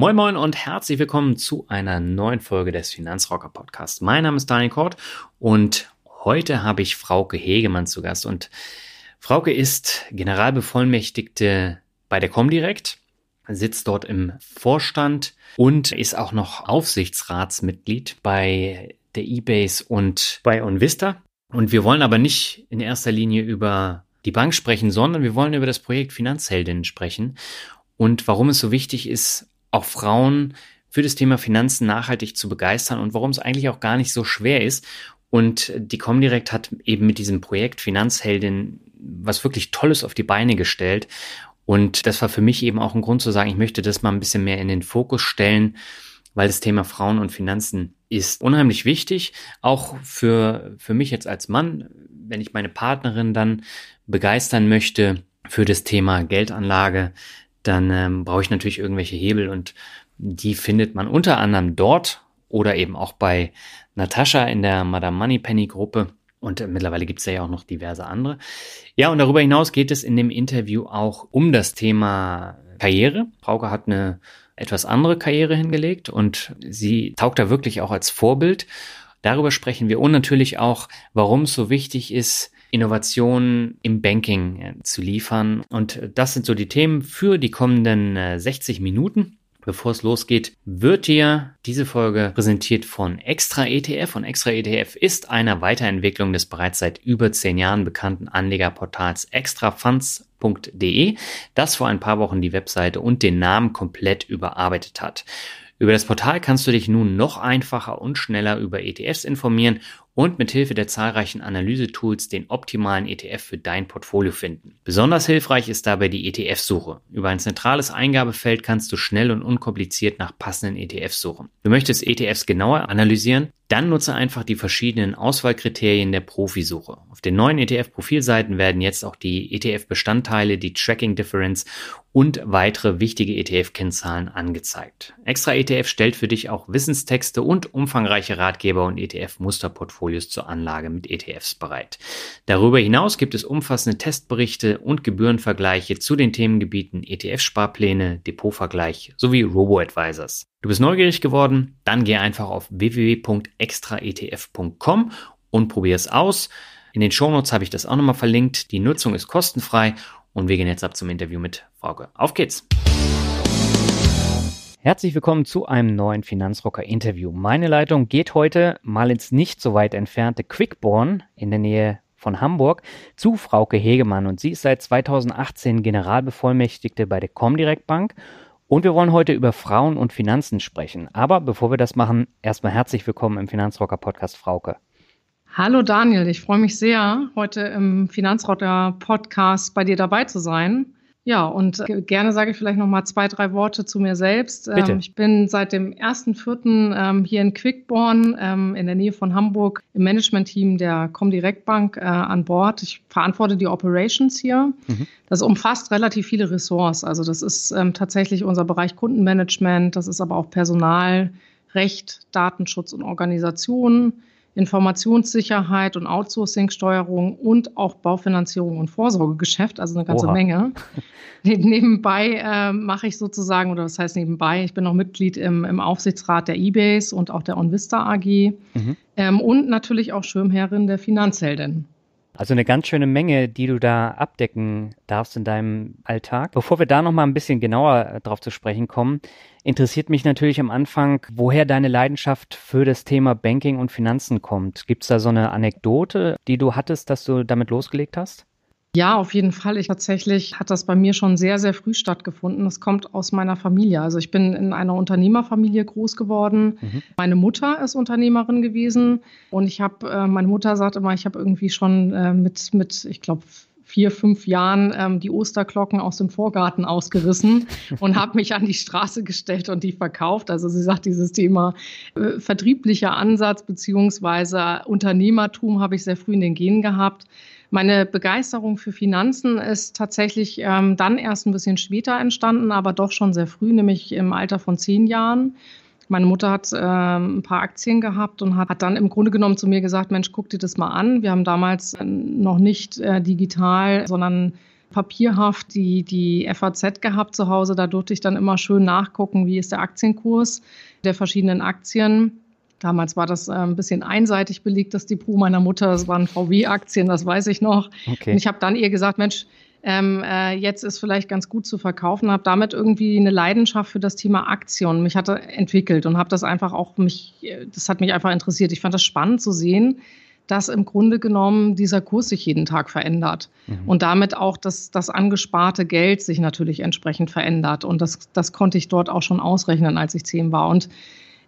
Moin Moin und herzlich willkommen zu einer neuen Folge des Finanzrocker Podcasts. Mein Name ist Daniel Kort und heute habe ich Frauke Hegemann zu Gast. Und Frauke ist Generalbevollmächtigte bei der Comdirect, sitzt dort im Vorstand und ist auch noch Aufsichtsratsmitglied bei der eBase und bei Onvista. Und wir wollen aber nicht in erster Linie über die Bank sprechen, sondern wir wollen über das Projekt Finanzheldinnen sprechen und warum es so wichtig ist, auch Frauen für das Thema Finanzen nachhaltig zu begeistern und warum es eigentlich auch gar nicht so schwer ist. Und die Comdirect hat eben mit diesem Projekt Finanzheldin was wirklich Tolles auf die Beine gestellt. Und das war für mich eben auch ein Grund zu sagen, ich möchte das mal ein bisschen mehr in den Fokus stellen, weil das Thema Frauen und Finanzen ist unheimlich wichtig, auch für, für mich jetzt als Mann, wenn ich meine Partnerin dann begeistern möchte für das Thema Geldanlage, dann ähm, brauche ich natürlich irgendwelche Hebel und die findet man unter anderem dort oder eben auch bei Natascha in der Madame Moneypenny Gruppe. Und äh, mittlerweile gibt es ja auch noch diverse andere. Ja, und darüber hinaus geht es in dem Interview auch um das Thema Karriere. Frauke hat eine etwas andere Karriere hingelegt und sie taugt da wirklich auch als Vorbild. Darüber sprechen wir und natürlich auch, warum es so wichtig ist, Innovationen im Banking äh, zu liefern. Und das sind so die Themen für die kommenden 60 äh, Minuten. Bevor es losgeht, wird dir diese Folge präsentiert von Extra ETF. Und Extra ETF ist eine Weiterentwicklung des bereits seit über zehn Jahren bekannten Anlegerportals extrafunds.de, das vor ein paar Wochen die Webseite und den Namen komplett überarbeitet hat. Über das Portal kannst du dich nun noch einfacher und schneller über ETFs informieren und mithilfe der zahlreichen Analysetools den optimalen ETF für dein Portfolio finden. Besonders hilfreich ist dabei die ETF-Suche. Über ein zentrales Eingabefeld kannst du schnell und unkompliziert nach passenden ETFs suchen. Du möchtest ETFs genauer analysieren? Dann nutze einfach die verschiedenen Auswahlkriterien der Profisuche. Auf den neuen ETF-Profilseiten werden jetzt auch die ETF-Bestandteile, die Tracking Difference und weitere wichtige ETF-Kennzahlen angezeigt. Extra ETF stellt für dich auch Wissenstexte und umfangreiche Ratgeber und ETF-Musterportfolios zur Anlage mit ETFs bereit. Darüber hinaus gibt es umfassende Testberichte und Gebührenvergleiche zu den Themengebieten ETF-Sparpläne, Depotvergleich sowie Robo-Advisors. Du bist neugierig geworden? Dann geh einfach auf www.extraetf.com und probier es aus. In den Shownotes habe ich das auch nochmal verlinkt. Die Nutzung ist kostenfrei und wir gehen jetzt ab zum Interview mit Frauke. Auf geht's! Herzlich willkommen zu einem neuen Finanzrocker Interview. Meine Leitung geht heute mal ins nicht so weit entfernte Quickborn in der Nähe von Hamburg zu Frauke Hegemann und sie ist seit 2018 Generalbevollmächtigte bei der Comdirect Bank und wir wollen heute über Frauen und Finanzen sprechen. Aber bevor wir das machen, erstmal herzlich willkommen im Finanzrocker Podcast Frauke. Hallo Daniel, ich freue mich sehr, heute im Finanzrocker Podcast bei dir dabei zu sein. Ja, und äh, gerne sage ich vielleicht noch mal zwei, drei Worte zu mir selbst. Bitte. Ähm, ich bin seit dem 1.4. Ähm, hier in Quickborn ähm, in der Nähe von Hamburg im Management-Team der Comdirect Bank äh, an Bord. Ich verantworte die Operations hier. Mhm. Das umfasst relativ viele Ressorts. Also das ist tatsächlich unser Bereich Kundenmanagement, das ist aber auch Personal, Recht, Datenschutz und Organisation Informationssicherheit und Outsourcing-Steuerung und auch Baufinanzierung und Vorsorgegeschäft, also eine ganze Oha. Menge. nebenbei äh, mache ich sozusagen, oder was heißt nebenbei, ich bin auch Mitglied im, im Aufsichtsrat der eBase und auch der OnVista AG mhm. ähm, und natürlich auch Schirmherrin der Finanzheldin. Also eine ganz schöne Menge, die du da abdecken darfst in deinem Alltag. Bevor wir da noch mal ein bisschen genauer drauf zu sprechen kommen, interessiert mich natürlich am Anfang, woher deine Leidenschaft für das Thema Banking und Finanzen kommt. Gibt es da so eine Anekdote, die du hattest, dass du damit losgelegt hast? Ja, auf jeden Fall. Ich tatsächlich hat das bei mir schon sehr, sehr früh stattgefunden. Das kommt aus meiner Familie. Also ich bin in einer Unternehmerfamilie groß geworden. Mhm. Meine Mutter ist Unternehmerin gewesen und ich habe, äh, meine Mutter sagt immer, ich habe irgendwie schon äh, mit, mit, ich glaube, vier, fünf Jahren ähm, die Osterglocken aus dem Vorgarten ausgerissen und habe mich an die Straße gestellt und die verkauft. Also sie sagt, dieses Thema äh, vertrieblicher Ansatz beziehungsweise Unternehmertum habe ich sehr früh in den Genen gehabt. Meine Begeisterung für Finanzen ist tatsächlich ähm, dann erst ein bisschen später entstanden, aber doch schon sehr früh, nämlich im Alter von zehn Jahren. Meine Mutter hat äh, ein paar Aktien gehabt und hat, hat, dann im Grunde genommen zu mir gesagt, Mensch, guck dir das mal an. Wir haben damals äh, noch nicht äh, digital, sondern papierhaft die, die FAZ gehabt zu Hause. Da durfte ich dann immer schön nachgucken, wie ist der Aktienkurs der verschiedenen Aktien. Damals war das äh, ein bisschen einseitig belegt, das Depot meiner Mutter. Das waren VW-Aktien, das weiß ich noch. Okay. Und ich habe dann ihr gesagt, Mensch, ähm, äh, jetzt ist vielleicht ganz gut zu verkaufen, habe damit irgendwie eine Leidenschaft für das Thema Aktien mich hatte entwickelt und habe das einfach auch mich, das hat mich einfach interessiert. Ich fand das spannend zu sehen, dass im Grunde genommen dieser Kurs sich jeden Tag verändert mhm. und damit auch das, das angesparte Geld sich natürlich entsprechend verändert. Und das, das konnte ich dort auch schon ausrechnen, als ich zehn war. Und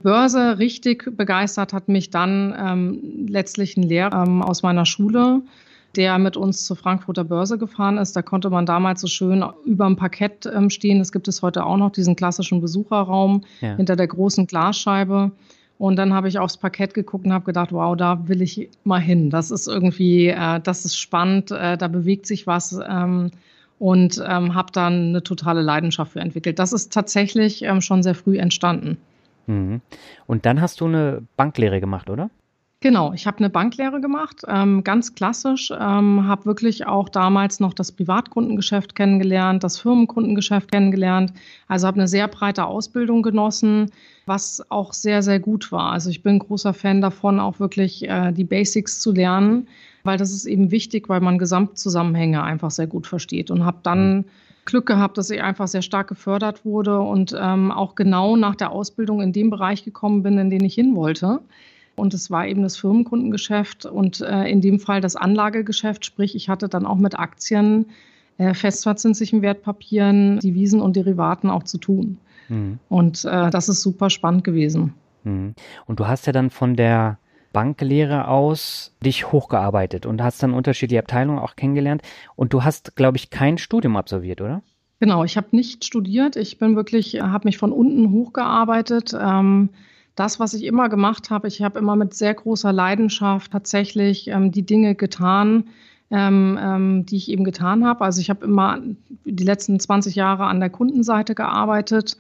Börse richtig begeistert hat mich dann ähm, letztlich ein Lehrer ähm, aus meiner Schule, der mit uns zur Frankfurter Börse gefahren ist. Da konnte man damals so schön über dem Parkett ähm, stehen. Das gibt es heute auch noch, diesen klassischen Besucherraum ja. hinter der großen Glasscheibe. Und dann habe ich aufs Parkett geguckt und habe gedacht, wow, da will ich mal hin. Das ist irgendwie, äh, das ist spannend, äh, da bewegt sich was. Ähm, und ähm, habe dann eine totale Leidenschaft für entwickelt. Das ist tatsächlich ähm, schon sehr früh entstanden. Mhm. Und dann hast du eine Banklehre gemacht, oder? Genau, ich habe eine Banklehre gemacht, ähm, ganz klassisch, ähm, habe wirklich auch damals noch das Privatkundengeschäft kennengelernt, das Firmenkundengeschäft kennengelernt, also habe eine sehr breite Ausbildung genossen, was auch sehr, sehr gut war. Also ich bin großer Fan davon, auch wirklich äh, die Basics zu lernen, weil das ist eben wichtig, weil man Gesamtzusammenhänge einfach sehr gut versteht und habe dann mhm. Glück gehabt, dass ich einfach sehr stark gefördert wurde und ähm, auch genau nach der Ausbildung in dem Bereich gekommen bin, in den ich hin wollte. Und es war eben das Firmenkundengeschäft und äh, in dem Fall das Anlagegeschäft, sprich ich hatte dann auch mit Aktien, äh, festverzinslichen Wertpapieren, Devisen und Derivaten auch zu tun. Mhm. Und äh, das ist super spannend gewesen. Mhm. Und du hast ja dann von der Banklehre aus dich hochgearbeitet und hast dann unterschiedliche Abteilungen auch kennengelernt. Und du hast, glaube ich, kein Studium absolviert, oder? Genau, ich habe nicht studiert. Ich bin wirklich, habe mich von unten hochgearbeitet. Ähm, das, was ich immer gemacht habe, ich habe immer mit sehr großer Leidenschaft tatsächlich ähm, die Dinge getan, ähm, die ich eben getan habe. Also ich habe immer die letzten 20 Jahre an der Kundenseite gearbeitet.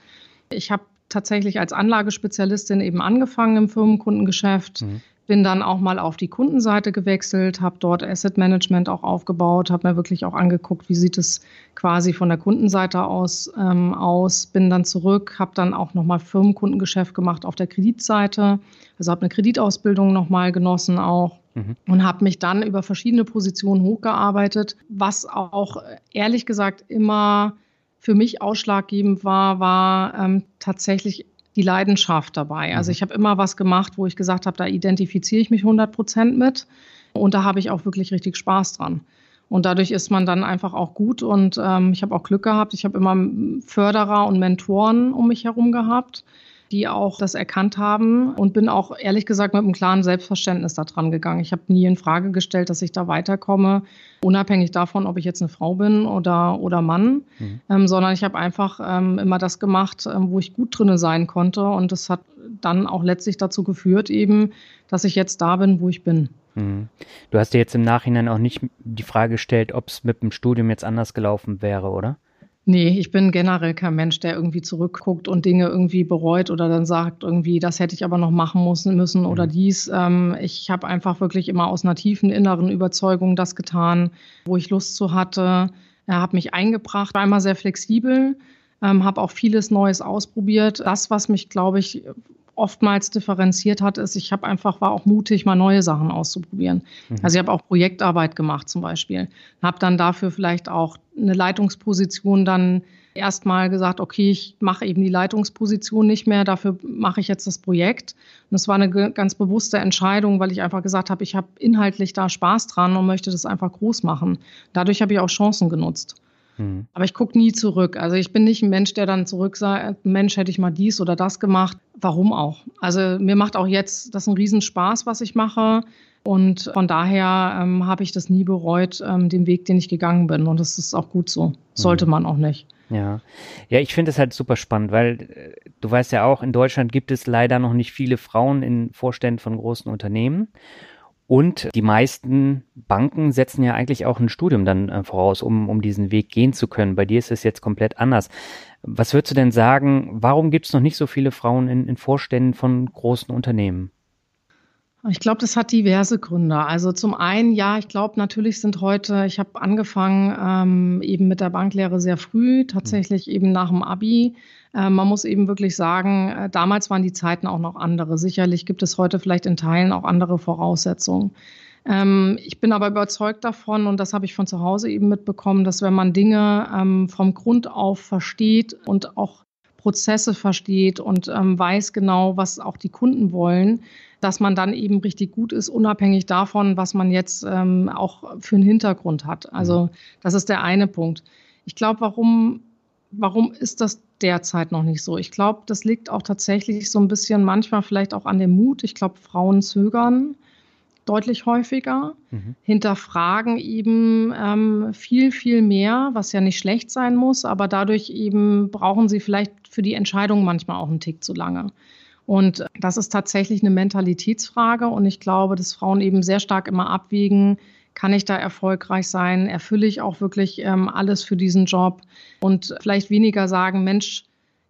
Ich habe tatsächlich als Anlagespezialistin eben angefangen im Firmenkundengeschäft. Mhm bin dann auch mal auf die Kundenseite gewechselt, habe dort Asset Management auch aufgebaut, habe mir wirklich auch angeguckt, wie sieht es quasi von der Kundenseite aus ähm, aus. Bin dann zurück, habe dann auch nochmal Firmenkundengeschäft gemacht auf der Kreditseite, also habe eine Kreditausbildung nochmal genossen auch mhm. und habe mich dann über verschiedene Positionen hochgearbeitet, was auch ehrlich gesagt immer für mich ausschlaggebend war, war ähm, tatsächlich die Leidenschaft dabei. Also mhm. ich habe immer was gemacht, wo ich gesagt habe, da identifiziere ich mich 100 Prozent mit und da habe ich auch wirklich richtig Spaß dran. Und dadurch ist man dann einfach auch gut und ähm, ich habe auch Glück gehabt. Ich habe immer Förderer und Mentoren um mich herum gehabt die auch das erkannt haben und bin auch ehrlich gesagt mit einem klaren Selbstverständnis da dran gegangen. Ich habe nie in Frage gestellt, dass ich da weiterkomme, unabhängig davon, ob ich jetzt eine Frau bin oder, oder Mann, mhm. ähm, sondern ich habe einfach ähm, immer das gemacht, ähm, wo ich gut drinne sein konnte und das hat dann auch letztlich dazu geführt eben, dass ich jetzt da bin, wo ich bin. Mhm. Du hast dir jetzt im Nachhinein auch nicht die Frage gestellt, ob es mit dem Studium jetzt anders gelaufen wäre, oder? Nee, ich bin generell kein Mensch, der irgendwie zurückguckt und Dinge irgendwie bereut oder dann sagt, irgendwie, das hätte ich aber noch machen müssen, müssen oder mhm. dies. Ähm, ich habe einfach wirklich immer aus einer tiefen inneren Überzeugung das getan, wo ich Lust zu hatte. Er hat mich eingebracht, war immer sehr flexibel, ähm, habe auch vieles Neues ausprobiert. Das, was mich, glaube ich, oftmals differenziert hat, ist, ich habe einfach, war auch mutig, mal neue Sachen auszuprobieren. Mhm. Also ich habe auch Projektarbeit gemacht zum Beispiel. Habe dann dafür vielleicht auch eine Leitungsposition dann erstmal gesagt, okay, ich mache eben die Leitungsposition nicht mehr, dafür mache ich jetzt das Projekt. Und das war eine ganz bewusste Entscheidung, weil ich einfach gesagt habe, ich habe inhaltlich da Spaß dran und möchte das einfach groß machen. Dadurch habe ich auch Chancen genutzt. Mhm. Aber ich gucke nie zurück. Also ich bin nicht ein Mensch, der dann zurück sagt, Mensch, hätte ich mal dies oder das gemacht. Warum auch? Also mir macht auch jetzt das einen Riesenspaß, was ich mache. Und von daher ähm, habe ich das nie bereut, ähm, den Weg, den ich gegangen bin. Und das ist auch gut so. Sollte mhm. man auch nicht. Ja, ja, ich finde es halt super spannend, weil äh, du weißt ja auch, in Deutschland gibt es leider noch nicht viele Frauen in Vorständen von großen Unternehmen. Und die meisten Banken setzen ja eigentlich auch ein Studium dann äh, voraus, um, um diesen Weg gehen zu können. Bei dir ist es jetzt komplett anders. Was würdest du denn sagen, warum gibt es noch nicht so viele Frauen in, in Vorständen von großen Unternehmen? Ich glaube, das hat diverse Gründe. Also zum einen, ja, ich glaube, natürlich sind heute, ich habe angefangen ähm, eben mit der Banklehre sehr früh, tatsächlich eben nach dem Abi. Äh, man muss eben wirklich sagen, äh, damals waren die Zeiten auch noch andere. Sicherlich gibt es heute vielleicht in Teilen auch andere Voraussetzungen. Ähm, ich bin aber überzeugt davon, und das habe ich von zu Hause eben mitbekommen, dass wenn man Dinge ähm, vom Grund auf versteht und auch Prozesse versteht und ähm, weiß genau, was auch die Kunden wollen, dass man dann eben richtig gut ist, unabhängig davon, was man jetzt ähm, auch für einen Hintergrund hat. Also mhm. das ist der eine Punkt. Ich glaube, warum, warum ist das derzeit noch nicht so? Ich glaube, das liegt auch tatsächlich so ein bisschen manchmal vielleicht auch an dem Mut. Ich glaube, Frauen zögern deutlich häufiger, mhm. hinterfragen eben ähm, viel, viel mehr, was ja nicht schlecht sein muss, aber dadurch eben brauchen sie vielleicht für die Entscheidung manchmal auch einen Tick zu lange. Und das ist tatsächlich eine Mentalitätsfrage. Und ich glaube, dass Frauen eben sehr stark immer abwägen, kann ich da erfolgreich sein? Erfülle ich auch wirklich ähm, alles für diesen Job? Und vielleicht weniger sagen, Mensch,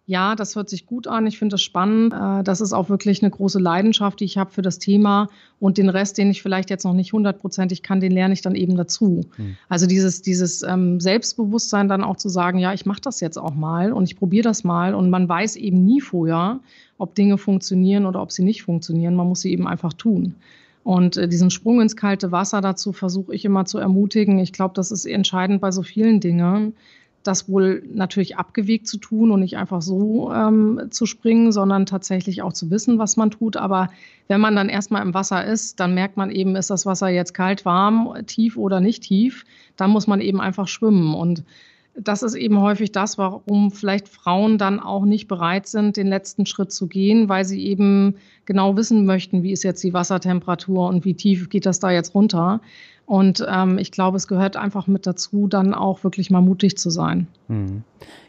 ja, das hört sich gut an, ich finde das spannend. Äh, das ist auch wirklich eine große Leidenschaft, die ich habe für das Thema. Und den Rest, den ich vielleicht jetzt noch nicht hundertprozentig kann, den lerne ich dann eben dazu. Mhm. Also dieses, dieses ähm, Selbstbewusstsein dann auch zu sagen, ja, ich mache das jetzt auch mal und ich probiere das mal. Und man weiß eben nie vorher, ob Dinge funktionieren oder ob sie nicht funktionieren. Man muss sie eben einfach tun. Und äh, diesen Sprung ins kalte Wasser dazu versuche ich immer zu ermutigen. Ich glaube, das ist entscheidend bei so vielen Dingen das wohl natürlich abgewegt zu tun und nicht einfach so ähm, zu springen, sondern tatsächlich auch zu wissen, was man tut. Aber wenn man dann erstmal im Wasser ist, dann merkt man eben, ist das Wasser jetzt kalt, warm, tief oder nicht tief. Dann muss man eben einfach schwimmen. Und das ist eben häufig das, warum vielleicht Frauen dann auch nicht bereit sind, den letzten Schritt zu gehen, weil sie eben genau wissen möchten, wie ist jetzt die Wassertemperatur und wie tief geht das da jetzt runter. Und ähm, ich glaube, es gehört einfach mit dazu, dann auch wirklich mal mutig zu sein. Hm.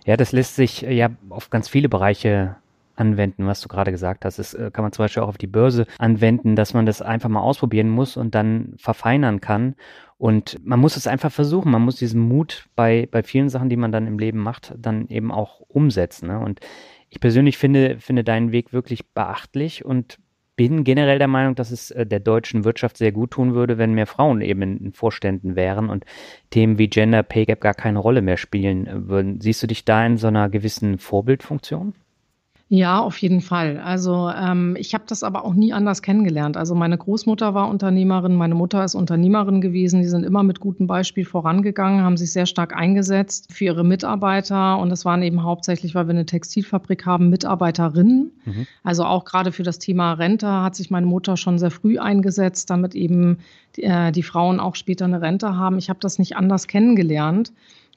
Ja, das lässt sich äh, ja auf ganz viele Bereiche anwenden, was du gerade gesagt hast. Das äh, kann man zum Beispiel auch auf die Börse anwenden, dass man das einfach mal ausprobieren muss und dann verfeinern kann. Und man muss es einfach versuchen. Man muss diesen Mut bei, bei vielen Sachen, die man dann im Leben macht, dann eben auch umsetzen. Ne? Und ich persönlich finde, finde deinen Weg wirklich beachtlich und bin generell der Meinung, dass es äh, der deutschen Wirtschaft sehr gut tun würde, wenn mehr Frauen eben in, Vorständen wären und Themen wie Gender Pay Gap gar keine Rolle mehr spielen äh, würden. Siehst du dich da in so einer gewissen Vorbildfunktion? Ja, auf jeden Fall. Also ähm, ich habe das aber auch nie anders kennengelernt. Also meine Großmutter war Unternehmerin, meine Mutter ist Unternehmerin gewesen. Die sind immer mit gutem Beispiel vorangegangen, haben sich sehr stark eingesetzt für ihre Mitarbeiter. Und das waren eben hauptsächlich, weil wir eine Textilfabrik haben, Mitarbeiterinnen. Mhm. Also auch gerade für das Thema Rente hat sich meine Mutter schon sehr früh eingesetzt, damit eben die, äh, die Frauen auch später eine Rente haben. Ich habe das nicht anders kennengelernt.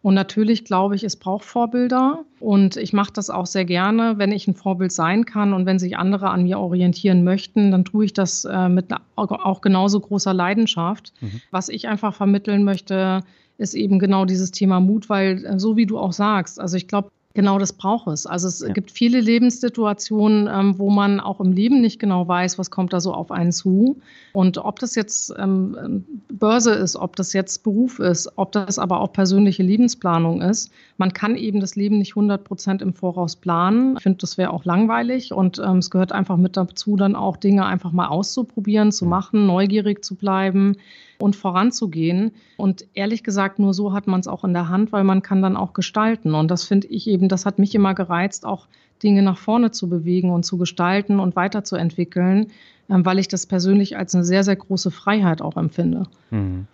Und natürlich glaube ich, es braucht Vorbilder. Und ich mache das auch sehr gerne, wenn ich ein Vorbild sein kann und wenn sich andere an mir orientieren möchten, dann tue ich das äh, mit auch genauso großer Leidenschaft. Mhm. Was ich einfach vermitteln möchte, ist eben genau dieses Thema Mut, weil äh, so wie du auch sagst, also ich glaube, Genau das braucht es. Also es ja. gibt viele Lebenssituationen, ähm, wo man auch im Leben nicht genau weiß, was kommt da so auf einen zu. Und ob das jetzt ähm, Börse ist, ob das jetzt Beruf ist, ob das aber auch persönliche Lebensplanung ist, man kann eben das Leben nicht 100 Prozent im Voraus planen. Ich finde, das wäre auch langweilig und ähm, es gehört einfach mit dazu, dann auch Dinge einfach mal auszuprobieren, zu machen, neugierig zu bleiben und voranzugehen. Und ehrlich gesagt, nur so hat man es auch in der Hand, weil man kann dann auch gestalten. Und das finde ich eben, das hat mich immer gereizt, auch Dinge nach vorne zu bewegen und zu gestalten und weiterzuentwickeln, ähm, weil ich das persönlich als eine sehr, sehr große Freiheit auch empfinde. Mhm.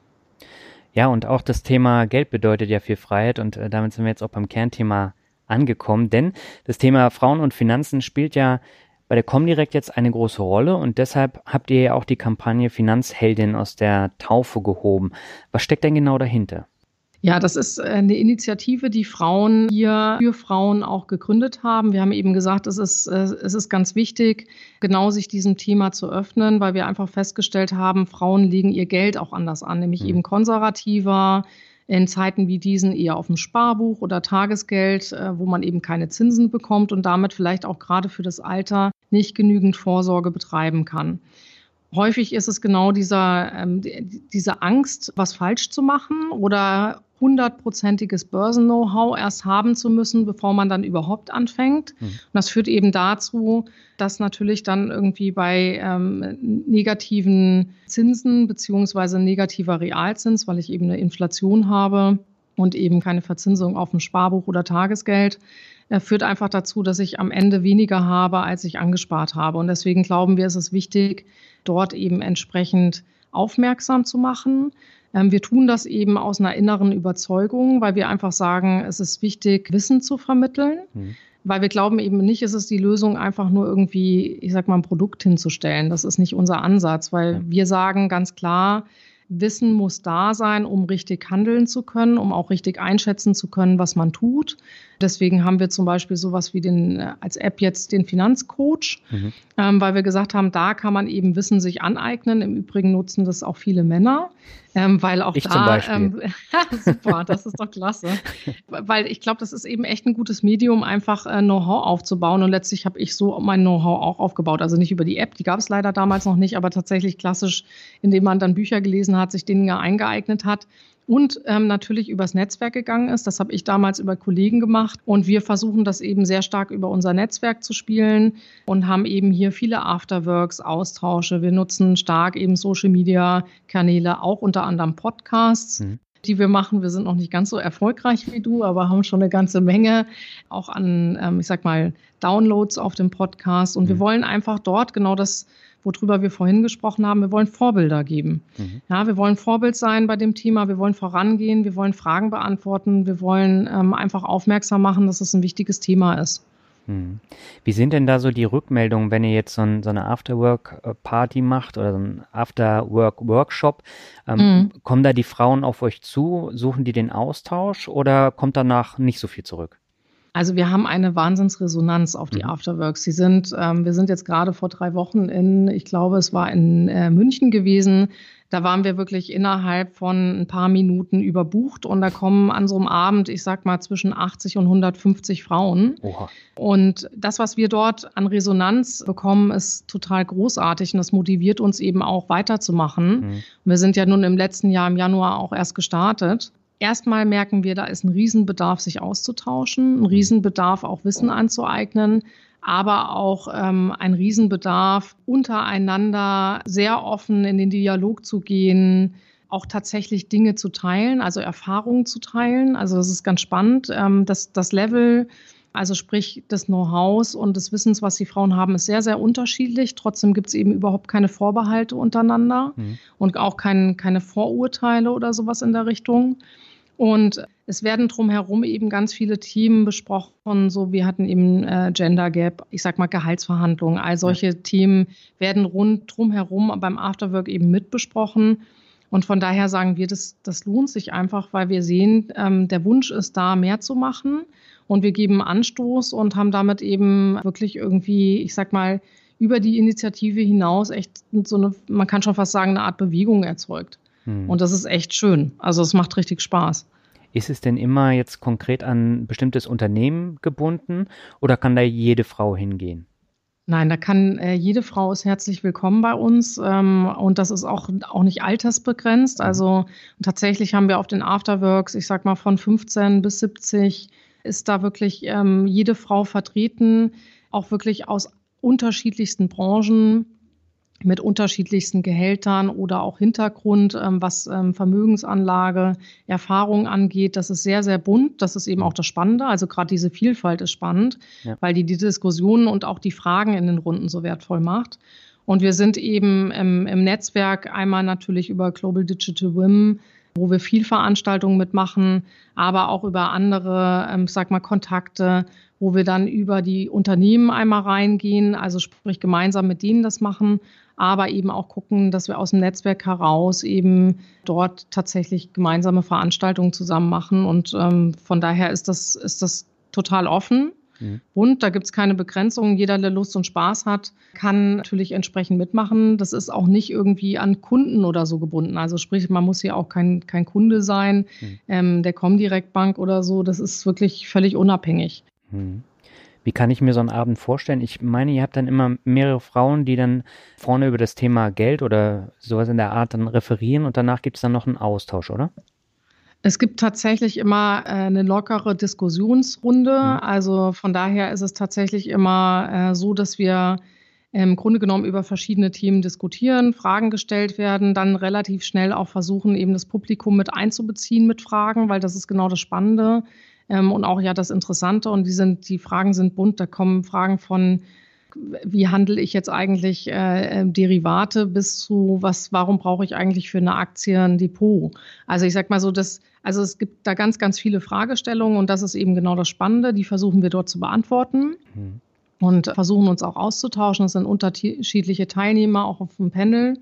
Ja, und auch das Thema Geld bedeutet ja viel Freiheit und äh, damit sind wir jetzt auch beim Kernthema angekommen, denn das Thema Frauen und Finanzen spielt ja bei der Comdirect jetzt eine große Rolle und deshalb habt ihr ja auch die Kampagne Finanzheldin aus der Taufe gehoben. Was steckt denn genau dahinter? Ja, das ist äh, eine Initiative, die Frauen hier für Frauen auch gegründet haben. Wir haben eben gesagt, es ist, äh, es ist ganz wichtig, genau sich diesem Thema zu öffnen, weil wir einfach festgestellt haben, Frauen legen ihr Geld auch anders an, nämlich mhm. eben konservativer, in Zeiten wie diesen eher auf dem Sparbuch oder Tagesgeld, äh, wo man eben keine Zinsen bekommt und damit vielleicht auch gerade für das Alter nicht genügend Vorsorge betreiben kann. Häufig ist es genau dieser, ähm, diese Angst, was falsch zu machen oder hundertprozentiges Börsen-Know-how erst haben zu müssen, bevor man dann überhaupt anfängt. Mhm. Und das führt eben dazu, dass natürlich dann irgendwie bei ähm, negativen Zinsen beziehungsweise negativer Realzins, weil ich eben eine Inflation habe und eben keine Verzinsung auf dem Sparbuch oder Tagesgeld, äh, führt einfach dazu, dass ich am Ende weniger habe, als ich angespart habe. Und deswegen glauben wir, es ist wichtig, dort eben entsprechend aufmerksam zu machen. Ähm, wir tun das eben aus einer inneren Überzeugung, weil wir einfach sagen, es ist wichtig, Wissen zu vermitteln. Mhm. Weil wir glauben eben nicht, es ist die Lösung, einfach nur irgendwie, ich sag mal, ein Produkt hinzustellen. Das ist nicht unser Ansatz, weil wir sagen ganz klar, Wissen muss da sein, um richtig handeln zu können, um auch richtig einschätzen zu können, was man tut. Deswegen haben wir zum Beispiel sowas wie den, äh, als App jetzt den Finanzcoach, mhm. ähm, weil wir gesagt haben, da kann man eben Wissen sich aneignen. Im Übrigen nutzen das auch viele Männer, ähm, weil auch ich da, ähm, super, das ist doch klasse, weil ich glaube, das ist eben echt ein gutes Medium, einfach äh, Know-how aufzubauen. Und letztlich habe ich so mein Know-how auch aufgebaut. Also nicht über die App, die gab es leider damals noch nicht, aber tatsächlich klassisch, indem man dann Bücher gelesen hat, sich Dinge eingeeignet hat und ähm, natürlich übers Netzwerk gegangen ist. Das habe ich damals über Kollegen gemacht und wir versuchen das eben sehr stark über unser Netzwerk zu spielen und haben eben hier viele Afterworks, Austausche. Wir nutzen stark eben Social Media Kanäle, auch unter anderem Podcasts. Mhm die wir machen. Wir sind noch nicht ganz so erfolgreich wie du, aber haben schon eine ganze Menge auch an, ähm, ich sag mal, Downloads auf dem Podcast. Und mhm. wir wollen einfach dort genau das worüber wir vorhin gesprochen haben. Wir wollen Vorbilder geben. Mhm. Ja, wir wollen Vorbild sein bei dem Thema. Wir wollen vorangehen. Wir wollen Fragen beantworten. Wir wollen ähm, einfach aufmerksam machen, dass es ein wichtiges Thema ist. Mhm. Wie sind denn da so die Rückmeldungen, wenn ihr jetzt so, ein, so eine Afterwork-Party macht oder so ein Afterwork-Workshop? Ähm, mhm. Kommen da die Frauen auf euch zu? Suchen die den Austausch oder kommt danach nicht so viel zurück? Also wir haben eine Wahnsinnsresonanz auf die mhm. Afterworks. Sie sind, ähm, wir sind jetzt gerade vor drei Wochen in, ich glaube, es war in äh, München gewesen. Da waren wir wirklich innerhalb von ein paar Minuten überbucht und da kommen an so einem Abend, ich sag mal, zwischen 80 und 150 Frauen. Oha. Und das, was wir dort an Resonanz bekommen, ist total großartig und das motiviert uns eben auch weiterzumachen. Mhm. Wir sind ja nun im letzten Jahr im Januar auch erst gestartet erstmal merken wir, da ist ein Riesenbedarf, sich auszutauschen, ein. Riesenbedarf, auch Wissen anzueignen, aber auch ähm, ein Riesenbedarf, untereinander sehr offen in den Dialog zu gehen, auch tatsächlich Dinge zu teilen, also Erfahrungen zu teilen. Also das ist ganz spannend. Ähm, das, das Level, also sprich des Know-hows und des Wissens, was die Frauen haben, ist sehr, sehr unterschiedlich. Trotzdem gibt es eben überhaupt keine Vorbehalte untereinander mhm. und auch kein, keine Vorurteile oder sowas in der Richtung. Und es werden drumherum eben ganz viele Themen besprochen, so wir hatten eben äh, Gender Gap, ich sag mal Gehaltsverhandlungen, all solche ja. Themen werden rund drumherum beim Afterwork eben mitbesprochen. Und von daher sagen wir, das, das lohnt sich einfach, weil wir sehen, ähm, der Wunsch ist da, mehr zu machen. Und wir geben Anstoß und haben damit eben wirklich irgendwie, ich sag mal, über die Initiative hinaus echt so eine, man kann schon fast sagen, eine Art Bewegung erzeugt. Hm. Und das ist echt schön. Also es macht richtig Spaß. Ist es denn immer jetzt konkret an ein bestimmtes Unternehmen gebunden oder kann da jede Frau hingehen? Nein, da kann äh, jede Frau ist herzlich willkommen bei uns ähm, und das ist auch, auch nicht altersbegrenzt. Mhm. Also tatsächlich haben wir auf den Afterworks, ich sag mal von 15 bis 70, ist da wirklich ähm, jede Frau vertreten, auch wirklich aus unterschiedlichsten Branchen mit unterschiedlichsten Gehältern oder auch Hintergrund, ähm, was ähm, Vermögensanlage, Erfahrung angeht. Das ist sehr, sehr bunt. Das ist eben auch das Spannende. Also gerade diese Vielfalt ist spannend, ja. weil die die Diskussionen und auch die Fragen in den Runden so wertvoll macht. Und wir sind eben im, im Netzwerk einmal natürlich über Global Digital Women, wo wir viel Veranstaltungen mitmachen, aber auch über andere, ähm, sag mal, Kontakte, wo wir dann über die Unternehmen einmal reingehen, also sprich gemeinsam mit denen das machen aber eben auch gucken, dass wir aus dem Netzwerk heraus eben dort tatsächlich gemeinsame Veranstaltungen zusammen machen. Und ähm, von daher ist das, ist das total offen. Mhm. Und da gibt es keine Begrenzungen. Jeder, der Lust und Spaß hat, kann natürlich entsprechend mitmachen. Das ist auch nicht irgendwie an Kunden oder so gebunden. Also sprich, man muss hier auch kein, kein Kunde sein, mhm. ähm, der Comdirect Bank oder so. Das ist wirklich völlig unabhängig. Mhm. Wie kann ich mir so einen Abend vorstellen? Ich meine, ihr habt dann immer mehrere Frauen, die dann vorne über das Thema Geld oder sowas in der Art dann referieren und danach gibt es dann noch einen Austausch, oder? Es gibt tatsächlich immer äh, eine lockere Diskussionsrunde. Mhm. Also von daher ist es tatsächlich immer äh, so, dass wir im Grunde genommen über verschiedene Themen diskutieren, Fragen gestellt werden, dann relativ schnell auch versuchen, eben das Publikum mit einzubeziehen mit Fragen, weil das ist genau das Spannende. Ähm, und auch ja das Interessante. Und die sind, die Fragen sind bunt. Da kommen Fragen von wie handle ich jetzt eigentlich äh, ähm, Derivate bis zu was, warum brauche ich eigentlich für eine Aktie ein Depot? Also ich sag mal so, das, also es gibt da ganz, ganz viele Fragestellungen und das ist eben genau das Spannende. Die versuchen wir dort zu beantworten. Mhm. Und versuchen uns auch auszutauschen. Es sind unterschiedliche Teilnehmer auch auf dem Panel.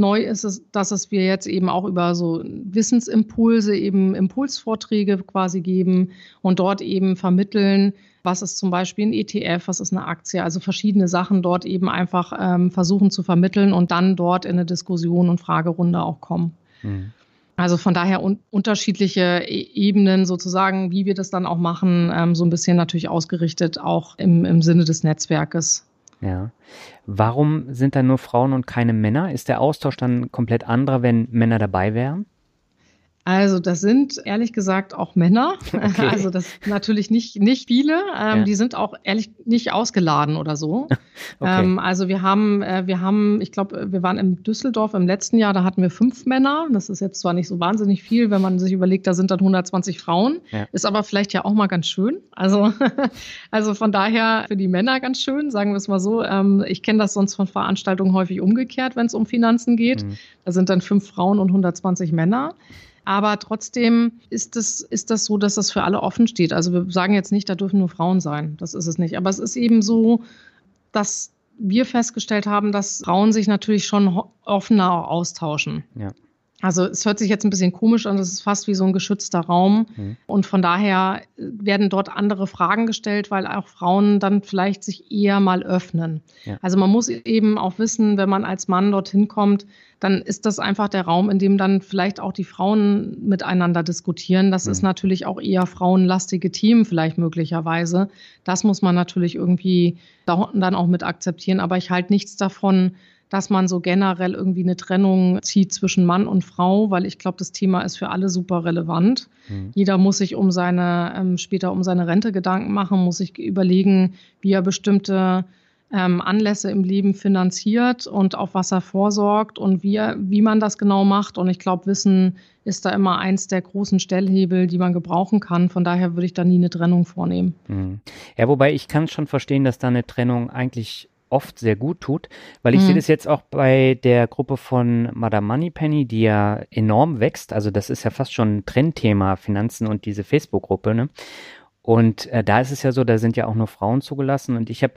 Neu ist es, dass es wir jetzt eben auch über so Wissensimpulse, eben Impulsvorträge quasi geben und dort eben vermitteln, was ist zum Beispiel ein ETF, was ist eine Aktie, also verschiedene Sachen dort eben einfach ähm, versuchen zu vermitteln und dann dort in eine Diskussion und Fragerunde auch kommen. Mhm. Also von daher un unterschiedliche e Ebenen sozusagen, wie wir das dann auch machen, ähm, so ein bisschen natürlich ausgerichtet auch im, im Sinne des Netzwerkes. Ja. Warum sind da nur Frauen und keine Männer? Ist der Austausch dann komplett anderer, wenn Männer dabei wären? Also das sind ehrlich gesagt auch Männer. Okay. Also das natürlich nicht, nicht viele. Ähm, ja. Die sind auch ehrlich nicht ausgeladen oder so. okay. ähm, also wir haben, äh, wir haben, ich glaube, wir waren in Düsseldorf im letzten Jahr, da hatten wir fünf Männer. Das ist jetzt zwar nicht so wahnsinnig viel, wenn man sich überlegt, da sind dann 120 Frauen. Ja. Ist aber vielleicht ja auch mal ganz schön. Also, also von daher für die Männer ganz schön, sagen wir es mal so. Ähm, ich kenne das sonst von Veranstaltungen häufig umgekehrt, wenn es um Finanzen geht. Mhm. Da sind dann fünf Frauen und 120 Männer. Aber trotzdem ist das, ist das so, dass das für alle offen steht. Also wir sagen jetzt nicht, da dürfen nur Frauen sein. Das ist es nicht. Aber es ist eben so, dass wir festgestellt haben, dass Frauen sich natürlich schon offener austauschen. Ja. Also es hört sich jetzt ein bisschen komisch an, das ist fast wie so ein geschützter Raum. Mhm. Und von daher werden dort andere Fragen gestellt, weil auch Frauen dann vielleicht sich eher mal öffnen. Ja. Also man muss eben auch wissen, wenn man als Mann dorthin kommt, dann ist das einfach der Raum, in dem dann vielleicht auch die Frauen miteinander diskutieren. Das mhm. ist natürlich auch eher frauenlastige Themen vielleicht möglicherweise. Das muss man natürlich irgendwie dann auch mit akzeptieren. Aber ich halte nichts davon, dass man so generell irgendwie eine Trennung zieht zwischen Mann und Frau, weil ich glaube, das Thema ist für alle super relevant. Mhm. Jeder muss sich um seine, ähm, später um seine Rente Gedanken machen, muss sich überlegen, wie er bestimmte ähm, Anlässe im Leben finanziert und auf was er vorsorgt und wie, er, wie man das genau macht. Und ich glaube, Wissen ist da immer eins der großen Stellhebel, die man gebrauchen kann. Von daher würde ich da nie eine Trennung vornehmen. Mhm. Ja, wobei ich kann schon verstehen, dass da eine Trennung eigentlich oft sehr gut tut, weil ich mhm. sehe das jetzt auch bei der Gruppe von Madame Moneypenny, die ja enorm wächst. Also das ist ja fast schon ein Trendthema, Finanzen und diese Facebook-Gruppe. Ne? Und äh, da ist es ja so, da sind ja auch nur Frauen zugelassen. Und ich habe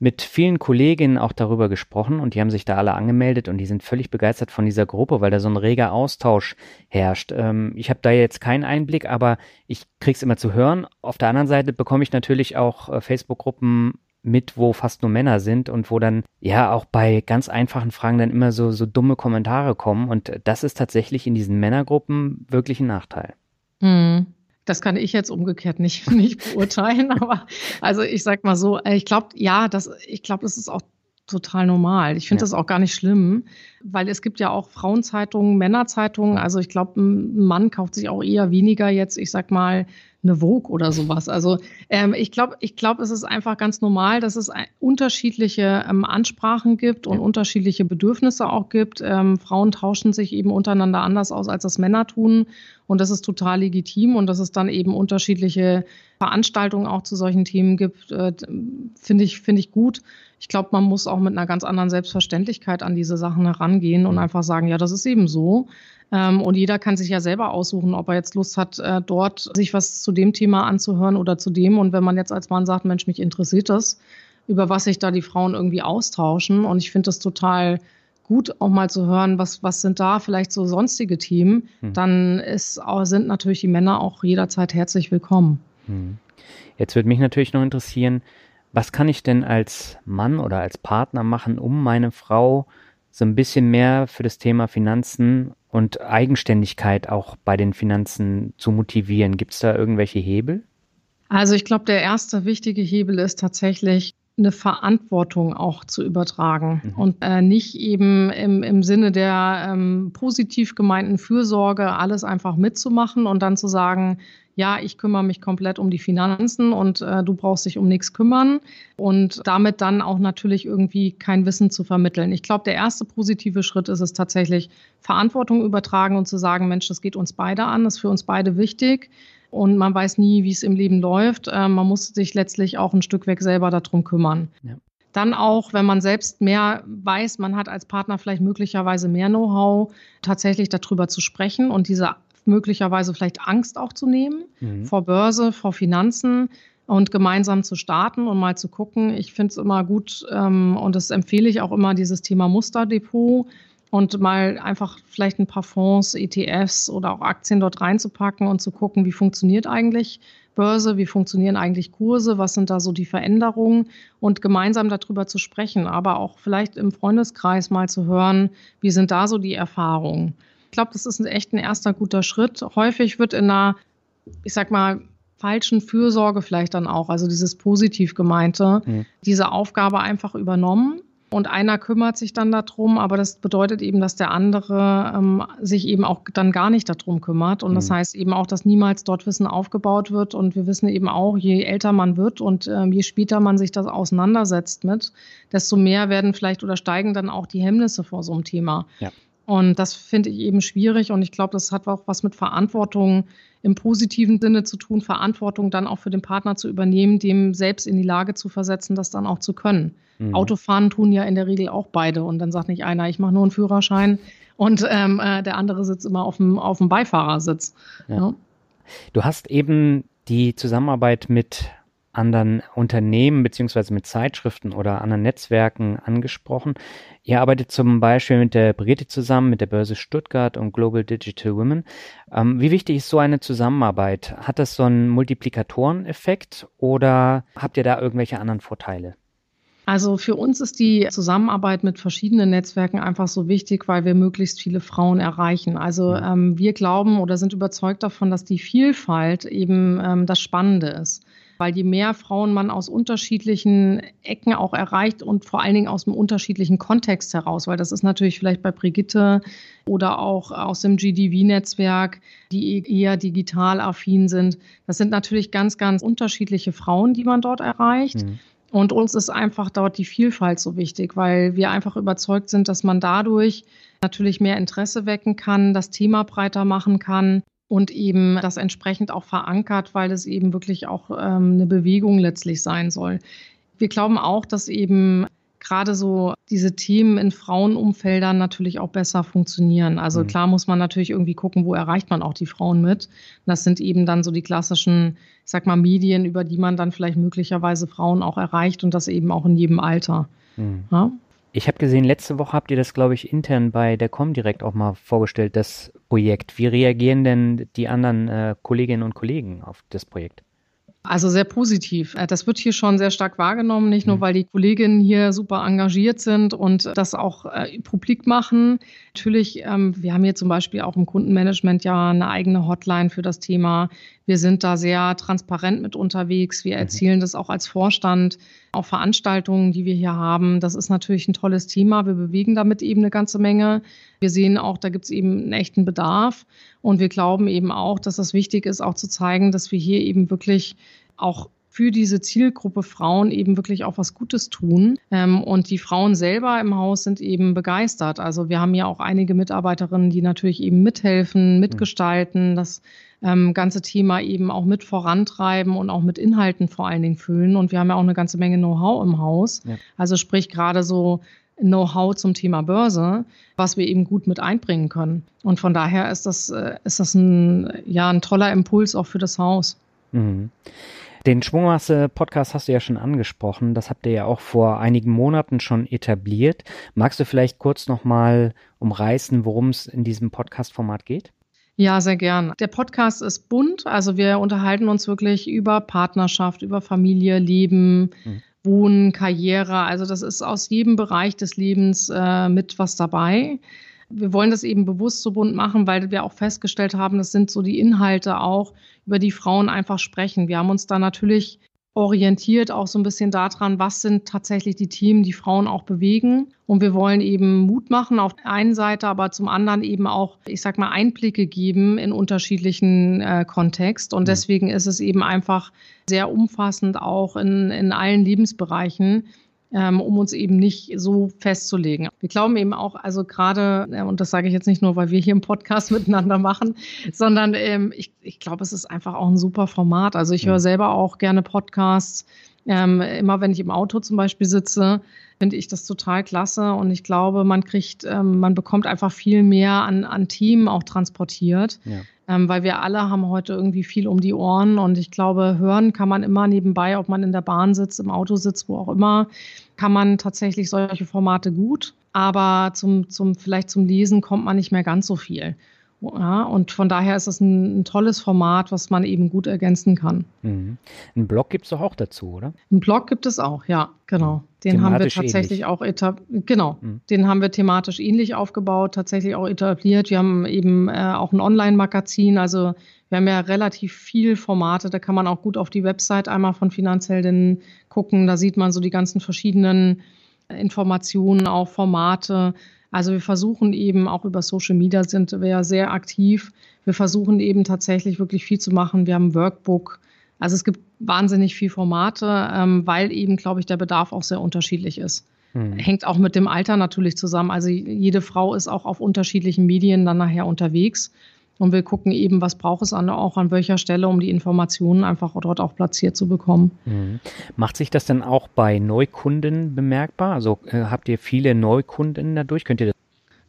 mit vielen Kolleginnen auch darüber gesprochen und die haben sich da alle angemeldet und die sind völlig begeistert von dieser Gruppe, weil da so ein reger Austausch herrscht. Ähm, ich habe da jetzt keinen Einblick, aber ich krieg's immer zu hören. Auf der anderen Seite bekomme ich natürlich auch äh, Facebook-Gruppen mit, wo fast nur Männer sind und wo dann ja auch bei ganz einfachen Fragen dann immer so, so dumme Kommentare kommen. Und das ist tatsächlich in diesen Männergruppen wirklich ein Nachteil. Hm. das kann ich jetzt umgekehrt nicht, nicht beurteilen, aber also ich sag mal so, äh, ich glaube, ja, das, ich glaube, das ist auch total normal. Ich finde ja. das auch gar nicht schlimm, weil es gibt ja auch Frauenzeitungen, Männerzeitungen. Also ich glaube, ein Mann kauft sich auch eher weniger jetzt, ich sag mal, eine Vogue oder sowas. Also ähm, ich glaube, ich glaube, es ist einfach ganz normal, dass es unterschiedliche ähm, Ansprachen gibt und ja. unterschiedliche Bedürfnisse auch gibt. Ähm, Frauen tauschen sich eben untereinander anders aus, als das Männer tun. Und das ist total legitim und dass es dann eben unterschiedliche Veranstaltungen auch zu solchen Themen gibt, äh, finde ich, finde ich gut. Ich glaube, man muss auch mit einer ganz anderen Selbstverständlichkeit an diese Sachen herangehen und einfach sagen, ja, das ist eben so. Ähm, und jeder kann sich ja selber aussuchen, ob er jetzt Lust hat, äh, dort sich was zu dem Thema anzuhören oder zu dem. Und wenn man jetzt als Mann sagt, Mensch, mich interessiert das, über was sich da die Frauen irgendwie austauschen. Und ich finde das total gut, auch mal zu hören, was, was sind da vielleicht so sonstige Themen, hm. dann ist, sind natürlich die Männer auch jederzeit herzlich willkommen. Hm. Jetzt würde mich natürlich noch interessieren, was kann ich denn als Mann oder als Partner machen, um meine Frau so ein bisschen mehr für das Thema Finanzen und Eigenständigkeit auch bei den Finanzen zu motivieren? Gibt es da irgendwelche Hebel? Also ich glaube, der erste wichtige Hebel ist tatsächlich eine Verantwortung auch zu übertragen mhm. und äh, nicht eben im, im Sinne der ähm, positiv gemeinten Fürsorge alles einfach mitzumachen und dann zu sagen, ja, ich kümmere mich komplett um die Finanzen und äh, du brauchst dich um nichts kümmern und damit dann auch natürlich irgendwie kein Wissen zu vermitteln. Ich glaube, der erste positive Schritt ist es tatsächlich, Verantwortung übertragen und zu sagen, Mensch, das geht uns beide an, das ist für uns beide wichtig und man weiß nie, wie es im Leben läuft. Äh, man muss sich letztlich auch ein Stück weg selber darum kümmern. Ja. Dann auch, wenn man selbst mehr weiß, man hat als Partner vielleicht möglicherweise mehr Know-how, tatsächlich darüber zu sprechen und diese möglicherweise vielleicht Angst auch zu nehmen mhm. vor Börse, vor Finanzen und gemeinsam zu starten und mal zu gucken. Ich finde es immer gut ähm, und das empfehle ich auch immer, dieses Thema Musterdepot und mal einfach vielleicht ein paar Fonds, ETFs oder auch Aktien dort reinzupacken und zu gucken, wie funktioniert eigentlich Börse, wie funktionieren eigentlich Kurse, was sind da so die Veränderungen und gemeinsam darüber zu sprechen, aber auch vielleicht im Freundeskreis mal zu hören, wie sind da so die Erfahrungen. Ich glaube, das ist echt ein erster guter Schritt. Häufig wird in einer, ich sag mal, falschen Fürsorge vielleicht dann auch, also dieses positiv gemeinte, mhm. diese Aufgabe einfach übernommen. Und einer kümmert sich dann darum, aber das bedeutet eben, dass der andere ähm, sich eben auch dann gar nicht darum kümmert. Und das mhm. heißt eben auch, dass niemals dort Wissen aufgebaut wird. Und wir wissen eben auch, je älter man wird und ähm, je später man sich das auseinandersetzt mit, desto mehr werden vielleicht oder steigen dann auch die Hemmnisse vor so einem Thema. Ja. Und das finde ich eben schwierig. Und ich glaube, das hat auch was mit Verantwortung im positiven Sinne zu tun, Verantwortung dann auch für den Partner zu übernehmen, dem selbst in die Lage zu versetzen, das dann auch zu können. Mhm. Autofahren tun ja in der Regel auch beide. Und dann sagt nicht einer, ich mache nur einen Führerschein und ähm, äh, der andere sitzt immer auf dem, auf dem Beifahrersitz. Ja. Ja. Du hast eben die Zusammenarbeit mit anderen Unternehmen beziehungsweise mit Zeitschriften oder anderen Netzwerken angesprochen. Ihr arbeitet zum Beispiel mit der Brigitte zusammen, mit der Börse Stuttgart und Global Digital Women. Ähm, wie wichtig ist so eine Zusammenarbeit? Hat das so einen Multiplikatoreneffekt oder habt ihr da irgendwelche anderen Vorteile? Also für uns ist die Zusammenarbeit mit verschiedenen Netzwerken einfach so wichtig, weil wir möglichst viele Frauen erreichen. Also ähm, wir glauben oder sind überzeugt davon, dass die Vielfalt eben ähm, das Spannende ist weil je mehr Frauen man aus unterschiedlichen Ecken auch erreicht und vor allen Dingen aus einem unterschiedlichen Kontext heraus, weil das ist natürlich vielleicht bei Brigitte oder auch aus dem GDV-Netzwerk, die eher digital affin sind. Das sind natürlich ganz, ganz unterschiedliche Frauen, die man dort erreicht. Mhm. Und uns ist einfach dort die Vielfalt so wichtig, weil wir einfach überzeugt sind, dass man dadurch natürlich mehr Interesse wecken kann, das Thema breiter machen kann und eben das entsprechend auch verankert, weil es eben wirklich auch ähm, eine Bewegung letztlich sein soll. Wir glauben auch, dass eben gerade so diese Themen in Frauenumfeldern natürlich auch besser funktionieren. Also mhm. klar muss man natürlich irgendwie gucken, wo erreicht man auch die Frauen mit. das sind eben dann so die klassischen, ich sag mal, Medien, über die man dann vielleicht möglicherweise Frauen auch erreicht und das eben auch in jedem Alter. Mhm. Ja? Ich habe gesehen, letzte Woche habt ihr das, glaube ich, intern bei der Comdirect auch mal vorgestellt, das Projekt. Wie reagieren denn die anderen äh, Kolleginnen und Kollegen auf das Projekt? Also sehr positiv. Äh, das wird hier schon sehr stark wahrgenommen, nicht nur, mhm. weil die Kolleginnen hier super engagiert sind und das auch äh, publik machen. Natürlich, ähm, wir haben hier zum Beispiel auch im Kundenmanagement ja eine eigene Hotline für das Thema. Wir sind da sehr transparent mit unterwegs. Wir mhm. erzielen das auch als Vorstand auf Veranstaltungen, die wir hier haben. Das ist natürlich ein tolles Thema. Wir bewegen damit eben eine ganze Menge. Wir sehen auch, da gibt es eben einen echten Bedarf. Und wir glauben eben auch, dass das wichtig ist, auch zu zeigen, dass wir hier eben wirklich auch für diese Zielgruppe Frauen eben wirklich auch was Gutes tun. Ähm, und die Frauen selber im Haus sind eben begeistert. Also wir haben ja auch einige Mitarbeiterinnen, die natürlich eben mithelfen, mitgestalten, das ähm, ganze Thema eben auch mit vorantreiben und auch mit Inhalten vor allen Dingen füllen. Und wir haben ja auch eine ganze Menge Know-how im Haus. Ja. Also sprich gerade so Know-how zum Thema Börse, was wir eben gut mit einbringen können. Und von daher ist das, äh, ist das ein, ja, ein toller Impuls auch für das Haus. Mhm. Den Schwungmasse-Podcast hast du ja schon angesprochen. Das habt ihr ja auch vor einigen Monaten schon etabliert. Magst du vielleicht kurz nochmal umreißen, worum es in diesem Podcast-Format geht? Ja, sehr gern. Der Podcast ist bunt. Also wir unterhalten uns wirklich über Partnerschaft, über Familie, Leben, mhm. Wohnen, Karriere. Also das ist aus jedem Bereich des Lebens äh, mit was dabei. Wir wollen das eben bewusst so bunt machen, weil wir auch festgestellt haben, das sind so die Inhalte auch, über die Frauen einfach sprechen. Wir haben uns da natürlich orientiert auch so ein bisschen daran, was sind tatsächlich die Themen, die Frauen auch bewegen. Und wir wollen eben Mut machen auf der einen Seite, aber zum anderen eben auch, ich sag mal, Einblicke geben in unterschiedlichen äh, Kontext. Und mhm. deswegen ist es eben einfach sehr umfassend auch in, in allen Lebensbereichen, um uns eben nicht so festzulegen. Wir glauben eben auch, also gerade, äh, und das sage ich jetzt nicht nur, weil wir hier im Podcast miteinander machen, sondern ähm, ich, ich glaube, es ist einfach auch ein super Format. Also ich höre selber auch gerne Podcasts. Ähm, immer wenn ich im Auto zum Beispiel sitze, finde ich das total klasse und ich glaube, man kriegt, ähm, man bekommt einfach viel mehr an, an Themen auch transportiert, ja. Ähm, weil wir alle haben heute irgendwie viel um die Ohren und ich glaube, hören kann man immer nebenbei, ob man in der Bahn sitzt, im Auto sitzt, wo auch immer, kann man tatsächlich solche Formate gut, aber zum, zum, vielleicht zum Lesen kommt man nicht mehr ganz so viel. Ja, und von daher ist es ein, ein, tolles Format, was man eben gut ergänzen kann. Mhm. Ein Blog gibt es doch auch dazu, oder? Ein Blog gibt es auch, ja, genau. Den thematisch haben wir tatsächlich ähnlich. auch etabliert, genau, mhm. den haben wir thematisch ähnlich aufgebaut, tatsächlich auch etabliert. Wir haben eben äh, auch ein Online-Magazin, also wir haben ja relativ viel Formate, da kann man auch gut auf die Website einmal von Finanzheldinnen gucken. Da sieht man so die ganzen verschiedenen Informationen, auch Formate. Also wir versuchen eben auch über Social Media sind wir ja sehr aktiv. Wir versuchen eben tatsächlich wirklich viel zu machen. Wir haben ein Workbook. Also es gibt wahnsinnig viel Formate, ähm, weil eben, glaube ich, der Bedarf auch sehr unterschiedlich ist. Hm. Hängt auch mit dem Alter natürlich zusammen. Also jede Frau ist auch auf unterschiedlichen Medien dann nachher unterwegs. Und wir gucken eben, was braucht es an, auch an welcher Stelle, um die Informationen einfach dort auch platziert zu bekommen. Mhm. Macht sich das denn auch bei Neukunden bemerkbar? Also äh, habt ihr viele Neukunden dadurch? Könnt ihr das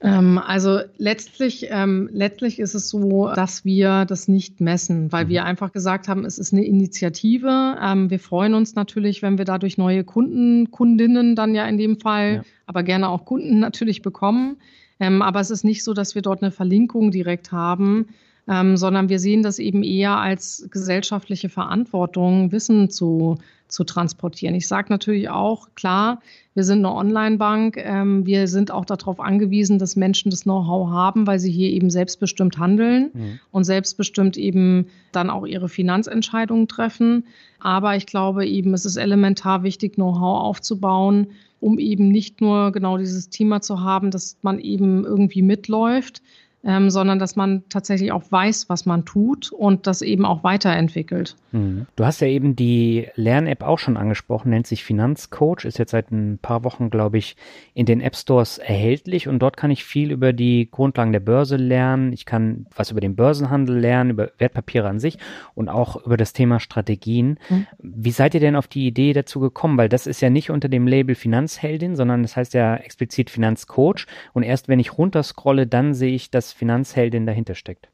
ähm, also letztlich, ähm, letztlich ist es so, dass wir das nicht messen, weil mhm. wir einfach gesagt haben, es ist eine Initiative. Ähm, wir freuen uns natürlich, wenn wir dadurch neue Kunden, Kundinnen dann ja in dem Fall, ja. aber gerne auch Kunden natürlich bekommen. Ähm, aber es ist nicht so, dass wir dort eine Verlinkung direkt haben, ähm, sondern wir sehen das eben eher als gesellschaftliche Verantwortung, Wissen zu, zu transportieren. Ich sage natürlich auch, klar, wir sind eine Online-Bank. Ähm, wir sind auch darauf angewiesen, dass Menschen das Know-how haben, weil sie hier eben selbstbestimmt handeln mhm. und selbstbestimmt eben dann auch ihre Finanzentscheidungen treffen. Aber ich glaube eben, es ist elementar wichtig, Know-how aufzubauen, um eben nicht nur genau dieses Thema zu haben, dass man eben irgendwie mitläuft, ähm, sondern dass man tatsächlich auch weiß, was man tut und das eben auch weiterentwickelt. Mhm. Du hast ja eben die Lern-App auch schon angesprochen, nennt sich Finanzcoach, ist jetzt seit ein paar Wochen, glaube ich, in den App Stores erhältlich und dort kann ich viel über die Grundlagen der Börse lernen. Ich kann was über den Börsenhandel lernen, über Wertpapiere an sich und auch über das Thema Strategien. Mhm. Wie seid ihr denn auf die Idee dazu gekommen? Weil das ist ja nicht unter dem Label Finanzheldin, sondern das heißt ja explizit Finanzcoach und erst wenn ich runterscrolle, dann sehe ich, dass Finanzheldin dahinter steckt.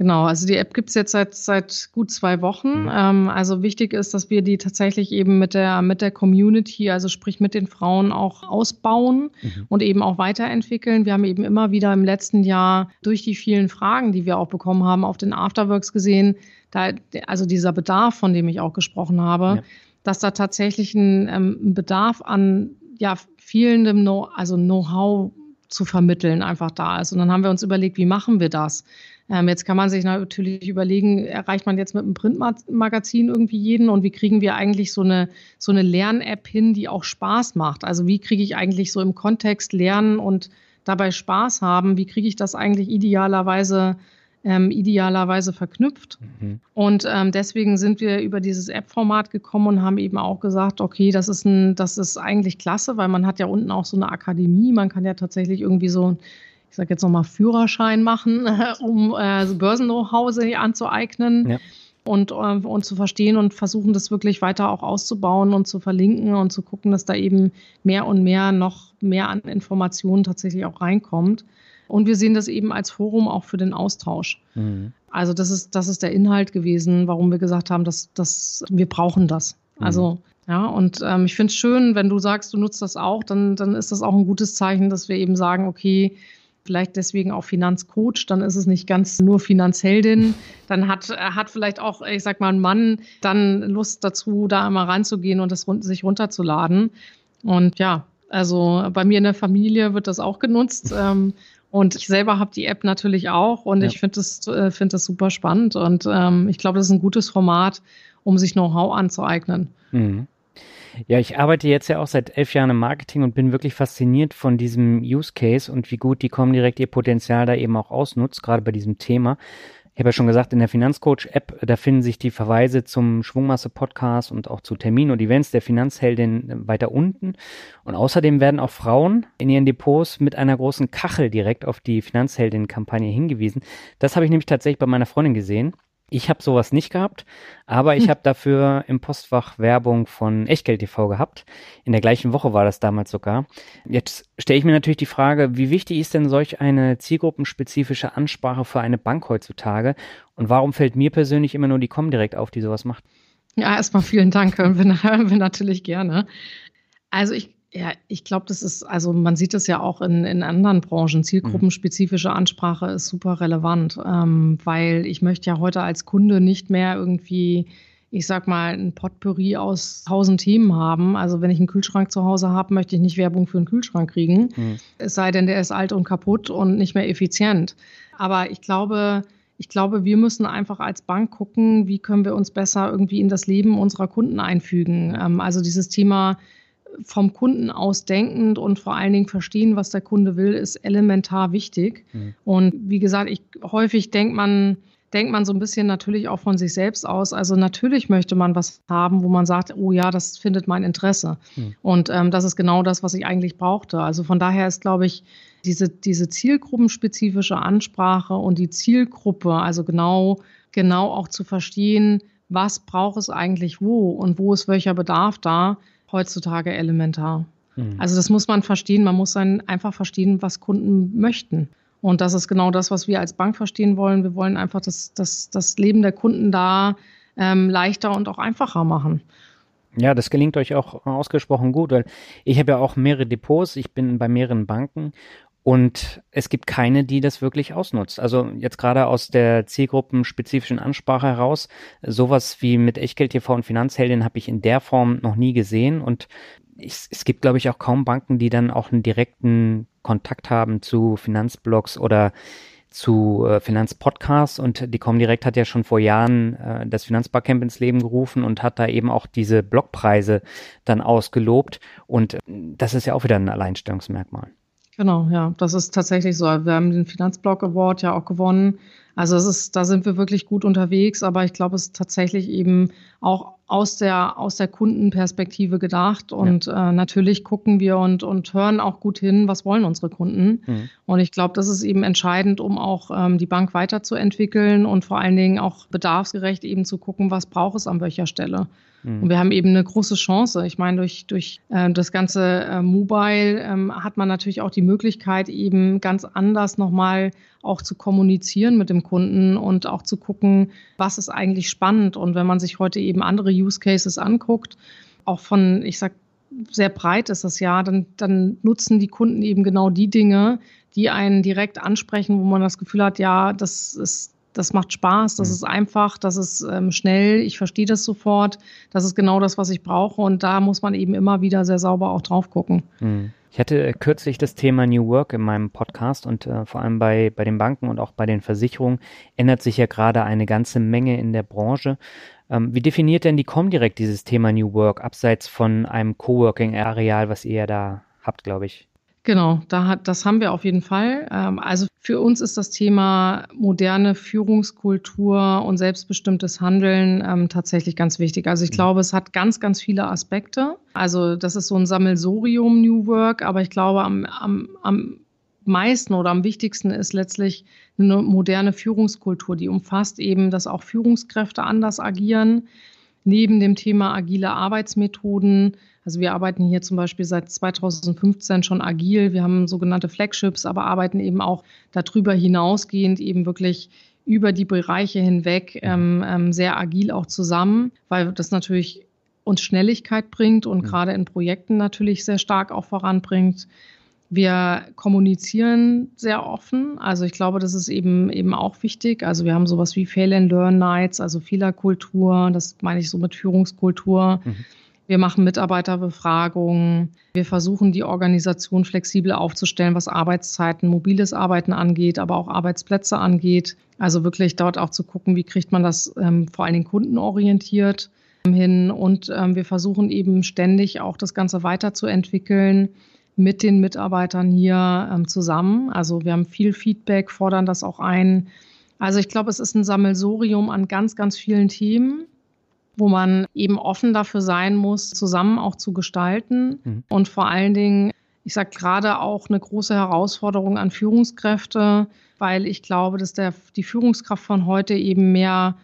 Genau, also die App gibt's jetzt seit, seit gut zwei Wochen. Mhm. Ähm, also wichtig ist, dass wir die tatsächlich eben mit der, mit der Community, also sprich mit den Frauen auch ausbauen mhm. und eben auch weiterentwickeln. Wir haben eben immer wieder im letzten Jahr durch die vielen Fragen, die wir auch bekommen haben, auf den Afterworks gesehen, da, also dieser Bedarf, von dem ich auch gesprochen habe, ja. dass da tatsächlich ein, ähm, ein Bedarf an ja, fehlendem Know, also Know-how zu vermitteln einfach da ist. Und dann haben wir uns überlegt, wie machen wir das? Ähm, jetzt kann man sich natürlich überlegen, erreicht man jetzt mit einem Printmagazin irgendwie jeden und wie kriegen wir eigentlich so eine, so eine Lern-App hin, die auch Spaß macht? Also wie kriege ich eigentlich so im Kontext lernen und dabei Spaß haben? Wie kriege ich das eigentlich idealerweise ähm, idealerweise verknüpft. Mhm. Und ähm, deswegen sind wir über dieses App-Format gekommen und haben eben auch gesagt, okay, das ist ein, das ist eigentlich klasse, weil man hat ja unten auch so eine Akademie, man kann ja tatsächlich irgendwie so ich sage jetzt nochmal Führerschein machen, um äh, Börsen-Know-how anzueignen. Ja. Und, äh, und zu verstehen und versuchen, das wirklich weiter auch auszubauen und zu verlinken und zu gucken, dass da eben mehr und mehr noch mehr an Informationen tatsächlich auch reinkommt. Und wir sehen das eben als Forum auch für den Austausch. Mhm. Also das ist, das ist der Inhalt gewesen, warum wir gesagt haben, dass, dass wir brauchen das. Mhm. Also ja, und ähm, ich finde es schön, wenn du sagst, du nutzt das auch, dann, dann ist das auch ein gutes Zeichen, dass wir eben sagen, okay, vielleicht deswegen auch Finanzcoach, dann ist es nicht ganz nur Finanzheldin. Dann hat, hat vielleicht auch, ich sag mal, ein Mann dann Lust dazu, da einmal reinzugehen und das sich runterzuladen. Und ja, also bei mir in der Familie wird das auch genutzt. Ähm, und ich selber habe die App natürlich auch und ja. ich finde das, äh, find das super spannend. Und ähm, ich glaube, das ist ein gutes Format, um sich Know-how anzueignen. Mhm. Ja, ich arbeite jetzt ja auch seit elf Jahren im Marketing und bin wirklich fasziniert von diesem Use Case und wie gut die Comdirect ihr Potenzial da eben auch ausnutzt, gerade bei diesem Thema. Ich habe ja schon gesagt, in der Finanzcoach-App, da finden sich die Verweise zum Schwungmasse-Podcast und auch zu Terminen und Events der Finanzheldin weiter unten. Und außerdem werden auch Frauen in ihren Depots mit einer großen Kachel direkt auf die Finanzheldin-Kampagne hingewiesen. Das habe ich nämlich tatsächlich bei meiner Freundin gesehen. Ich habe sowas nicht gehabt, aber ich hm. habe dafür im Postfach Werbung von Echtgeld TV gehabt. In der gleichen Woche war das damals sogar. Jetzt stelle ich mir natürlich die Frage, wie wichtig ist denn solch eine zielgruppenspezifische Ansprache für eine Bank heutzutage? Und warum fällt mir persönlich immer nur die Comdirect auf, die sowas macht? Ja, erstmal vielen Dank, hören wir, hören wir natürlich gerne. Also ich ja, ich glaube, das ist, also man sieht es ja auch in, in anderen Branchen. Zielgruppenspezifische Ansprache ist super relevant, ähm, weil ich möchte ja heute als Kunde nicht mehr irgendwie, ich sag mal, ein Potpourri aus tausend Themen haben. Also wenn ich einen Kühlschrank zu Hause habe, möchte ich nicht Werbung für einen Kühlschrank kriegen. Mhm. Es sei denn, der ist alt und kaputt und nicht mehr effizient. Aber ich glaube, ich glaube, wir müssen einfach als Bank gucken, wie können wir uns besser irgendwie in das Leben unserer Kunden einfügen. Ähm, also dieses Thema vom Kunden aus denkend und vor allen Dingen verstehen, was der Kunde will, ist elementar wichtig. Mhm. Und wie gesagt, ich häufig denkt man, denkt man so ein bisschen natürlich auch von sich selbst aus. Also natürlich möchte man was haben, wo man sagt, oh ja, das findet mein Interesse. Mhm. Und ähm, das ist genau das, was ich eigentlich brauchte. Also von daher ist, glaube ich, diese, diese zielgruppenspezifische Ansprache und die Zielgruppe, also genau, genau auch zu verstehen, was braucht es eigentlich wo und wo ist welcher Bedarf da, heutzutage elementar. Mhm. Also das muss man verstehen. Man muss dann einfach verstehen, was Kunden möchten. Und das ist genau das, was wir als Bank verstehen wollen. Wir wollen einfach das, das, das Leben der Kunden da ähm, leichter und auch einfacher machen. Ja, das gelingt euch auch ausgesprochen gut, weil ich habe ja auch mehrere Depots, ich bin bei mehreren Banken und es gibt keine, die das wirklich ausnutzt. Also jetzt gerade aus der zielgruppenspezifischen Ansprache heraus, sowas wie mit Echtgeld TV und Finanzheldin habe ich in der Form noch nie gesehen. Und es, es gibt, glaube ich, auch kaum Banken, die dann auch einen direkten Kontakt haben zu Finanzblogs oder zu äh, Finanzpodcasts und die Comdirect hat ja schon vor Jahren äh, das Finanzbarcamp ins Leben gerufen und hat da eben auch diese Blogpreise dann ausgelobt und das ist ja auch wieder ein Alleinstellungsmerkmal. Genau, ja, das ist tatsächlich so. Wir haben den Finanzblock Award ja auch gewonnen. Also es ist, da sind wir wirklich gut unterwegs, aber ich glaube, es ist tatsächlich eben auch aus der, aus der Kundenperspektive gedacht. Und ja. äh, natürlich gucken wir und, und hören auch gut hin, was wollen unsere Kunden. Mhm. Und ich glaube, das ist eben entscheidend, um auch ähm, die Bank weiterzuentwickeln und vor allen Dingen auch bedarfsgerecht eben zu gucken, was braucht es an welcher Stelle. Mhm. Und wir haben eben eine große Chance. Ich meine, durch, durch äh, das ganze äh, Mobile ähm, hat man natürlich auch die Möglichkeit, eben ganz anders nochmal auch zu kommunizieren mit dem Kunden und auch zu gucken, was ist eigentlich spannend. Und wenn man sich heute eben andere Use Cases anguckt, auch von, ich sag, sehr breit ist das ja, dann, dann nutzen die Kunden eben genau die Dinge, die einen direkt ansprechen, wo man das Gefühl hat, ja, das ist das macht Spaß, das mhm. ist einfach, das ist ähm, schnell, ich verstehe das sofort, das ist genau das, was ich brauche und da muss man eben immer wieder sehr sauber auch drauf gucken. Mhm. Ich hatte äh, kürzlich das Thema New Work in meinem Podcast und äh, vor allem bei, bei den Banken und auch bei den Versicherungen ändert sich ja gerade eine ganze Menge in der Branche. Ähm, wie definiert denn die Comdirect dieses Thema New Work, abseits von einem Coworking-Areal, was ihr ja da habt, glaube ich? Genau, da hat, das haben wir auf jeden Fall. Ähm, also für uns ist das Thema moderne Führungskultur und selbstbestimmtes Handeln ähm, tatsächlich ganz wichtig. Also ich mhm. glaube, es hat ganz, ganz viele Aspekte. Also das ist so ein Sammelsorium New Work, aber ich glaube, am, am, am meisten oder am wichtigsten ist letztlich eine moderne Führungskultur, die umfasst eben, dass auch Führungskräfte anders agieren. Neben dem Thema agile Arbeitsmethoden also wir arbeiten hier zum Beispiel seit 2015 schon agil. Wir haben sogenannte Flagships, aber arbeiten eben auch darüber hinausgehend eben wirklich über die Bereiche hinweg ähm, ähm, sehr agil auch zusammen, weil das natürlich uns Schnelligkeit bringt und mhm. gerade in Projekten natürlich sehr stark auch voranbringt. Wir kommunizieren sehr offen. Also ich glaube, das ist eben, eben auch wichtig. Also wir haben sowas wie Fail and Learn Nights, also Fehlerkultur. Das meine ich so mit Führungskultur. Mhm. Wir machen Mitarbeiterbefragungen. Wir versuchen, die Organisation flexibel aufzustellen, was Arbeitszeiten, mobiles Arbeiten angeht, aber auch Arbeitsplätze angeht. Also wirklich dort auch zu gucken, wie kriegt man das ähm, vor allen Dingen kundenorientiert hin. Und ähm, wir versuchen eben ständig auch das Ganze weiterzuentwickeln mit den Mitarbeitern hier ähm, zusammen. Also wir haben viel Feedback, fordern das auch ein. Also ich glaube, es ist ein Sammelsorium an ganz, ganz vielen Themen wo man eben offen dafür sein muss, zusammen auch zu gestalten mhm. und vor allen Dingen, ich sage gerade auch eine große Herausforderung an Führungskräfte, weil ich glaube, dass der, die Führungskraft von heute eben mehr,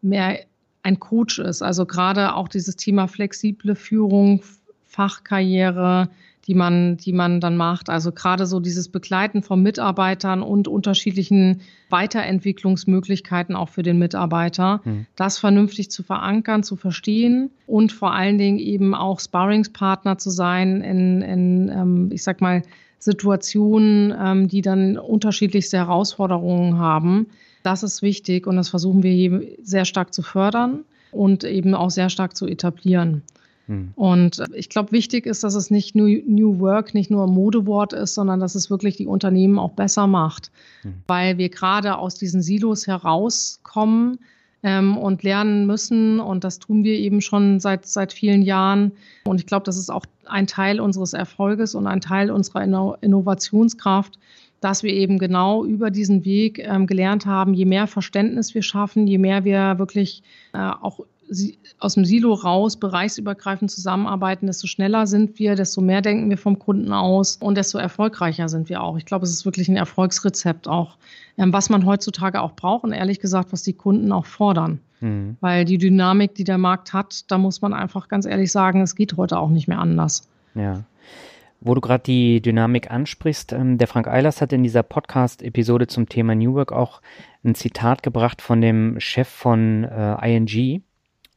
mehr ein Coach ist. Also gerade auch dieses Thema flexible Führung, Fachkarriere, die man, die man dann macht. Also gerade so dieses Begleiten von Mitarbeitern und unterschiedlichen Weiterentwicklungsmöglichkeiten auch für den Mitarbeiter, mhm. das vernünftig zu verankern, zu verstehen und vor allen Dingen eben auch Sparringspartner zu sein in, in ähm, ich sag mal, Situationen, ähm, die dann unterschiedlichste Herausforderungen haben. Das ist wichtig und das versuchen wir hier sehr stark zu fördern und eben auch sehr stark zu etablieren. Hm. Und ich glaube, wichtig ist, dass es nicht nur New Work, nicht nur ein Modewort ist, sondern dass es wirklich die Unternehmen auch besser macht, mhm. weil wir gerade aus diesen Silos herauskommen ähm, und lernen müssen. Und das tun wir eben schon seit, seit vielen Jahren. Und ich glaube, das ist auch ein Teil unseres Erfolges und ein Teil unserer Inno Innovationskraft, dass wir eben genau über diesen Weg ähm, gelernt haben, je mehr Verständnis wir schaffen, je mehr wir wirklich äh, auch aus dem Silo raus, bereichsübergreifend zusammenarbeiten, desto schneller sind wir, desto mehr denken wir vom Kunden aus und desto erfolgreicher sind wir auch. Ich glaube, es ist wirklich ein Erfolgsrezept auch, ähm, was man heutzutage auch braucht und ehrlich gesagt, was die Kunden auch fordern. Mhm. Weil die Dynamik, die der Markt hat, da muss man einfach ganz ehrlich sagen, es geht heute auch nicht mehr anders. Ja. Wo du gerade die Dynamik ansprichst, ähm, der Frank Eilers hat in dieser Podcast-Episode zum Thema New Work auch ein Zitat gebracht von dem Chef von äh, ING,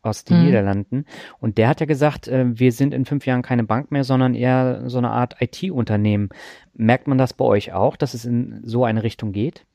aus den mhm. Niederlanden. Und der hat ja gesagt, äh, wir sind in fünf Jahren keine Bank mehr, sondern eher so eine Art IT-Unternehmen. Merkt man das bei euch auch, dass es in so eine Richtung geht?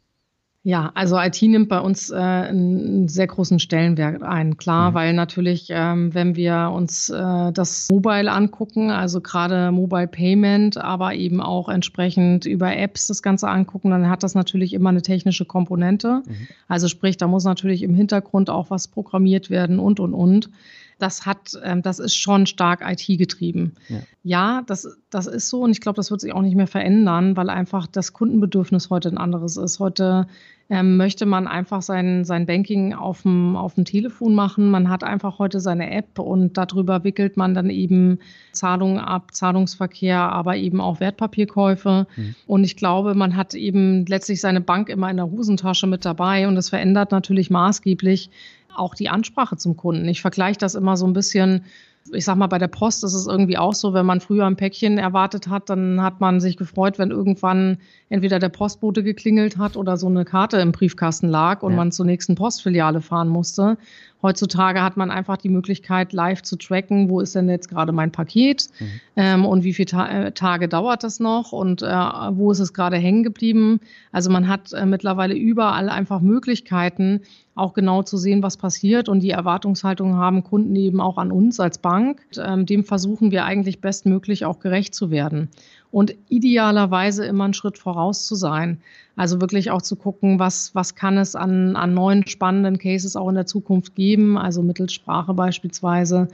Ja, also IT nimmt bei uns äh, einen sehr großen Stellenwert ein, klar, mhm. weil natürlich, ähm, wenn wir uns äh, das Mobile angucken, also gerade Mobile Payment, aber eben auch entsprechend über Apps das Ganze angucken, dann hat das natürlich immer eine technische Komponente. Mhm. Also sprich, da muss natürlich im Hintergrund auch was programmiert werden und, und, und das hat, ähm, das ist schon stark IT-getrieben. Ja. ja, das, das ist so und ich glaube, das wird sich auch nicht mehr verändern, weil einfach das Kundenbedürfnis heute ein anderes ist. Heute ähm, möchte man einfach sein, sein Banking auf dem, auf dem Telefon machen. Man hat einfach heute seine App und darüber wickelt man dann eben Zahlungen ab, Zahlungsverkehr, aber eben auch Wertpapierkäufe. Mhm. Und ich glaube, man hat eben letztlich seine Bank immer in der Hosentasche mit dabei und das verändert natürlich maßgeblich auch die Ansprache zum Kunden. Ich vergleiche das immer so ein bisschen ich sag mal, bei der Post ist es irgendwie auch so, wenn man früher ein Päckchen erwartet hat, dann hat man sich gefreut, wenn irgendwann entweder der Postbote geklingelt hat oder so eine Karte im Briefkasten lag und ja. man zur nächsten Postfiliale fahren musste. Heutzutage hat man einfach die Möglichkeit, live zu tracken, wo ist denn jetzt gerade mein Paket mhm. ähm, und wie viele Ta äh, Tage dauert das noch und äh, wo ist es gerade hängen geblieben. Also man hat äh, mittlerweile überall einfach Möglichkeiten, auch genau zu sehen, was passiert. Und die Erwartungshaltung haben Kunden eben auch an uns als Bank. Und, ähm, dem versuchen wir eigentlich bestmöglich auch gerecht zu werden. Und idealerweise immer einen Schritt voraus zu sein. Also wirklich auch zu gucken, was, was kann es an, an neuen spannenden Cases auch in der Zukunft geben, also mittels Sprache beispielsweise,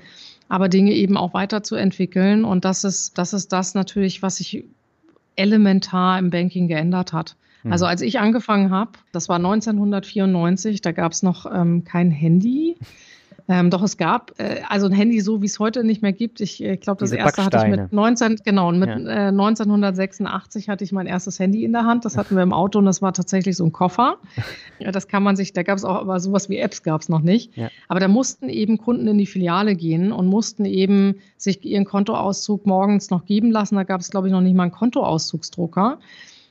aber Dinge eben auch weiterzuentwickeln. Und das ist, das ist das natürlich, was sich elementar im Banking geändert hat. Also mhm. als ich angefangen habe, das war 1994, da gab es noch ähm, kein Handy. Ähm, doch es gab äh, also ein Handy so, wie es heute nicht mehr gibt. Ich äh, glaube, das Diese erste hatte ich mit 19, genau, mit ja. äh, 1986 hatte ich mein erstes Handy in der Hand. Das hatten wir im Auto und das war tatsächlich so ein Koffer. ja, das kann man sich, da gab es auch, aber sowas wie Apps gab es noch nicht. Ja. Aber da mussten eben Kunden in die Filiale gehen und mussten eben sich ihren Kontoauszug morgens noch geben lassen. Da gab es, glaube ich, noch nicht mal einen Kontoauszugsdrucker.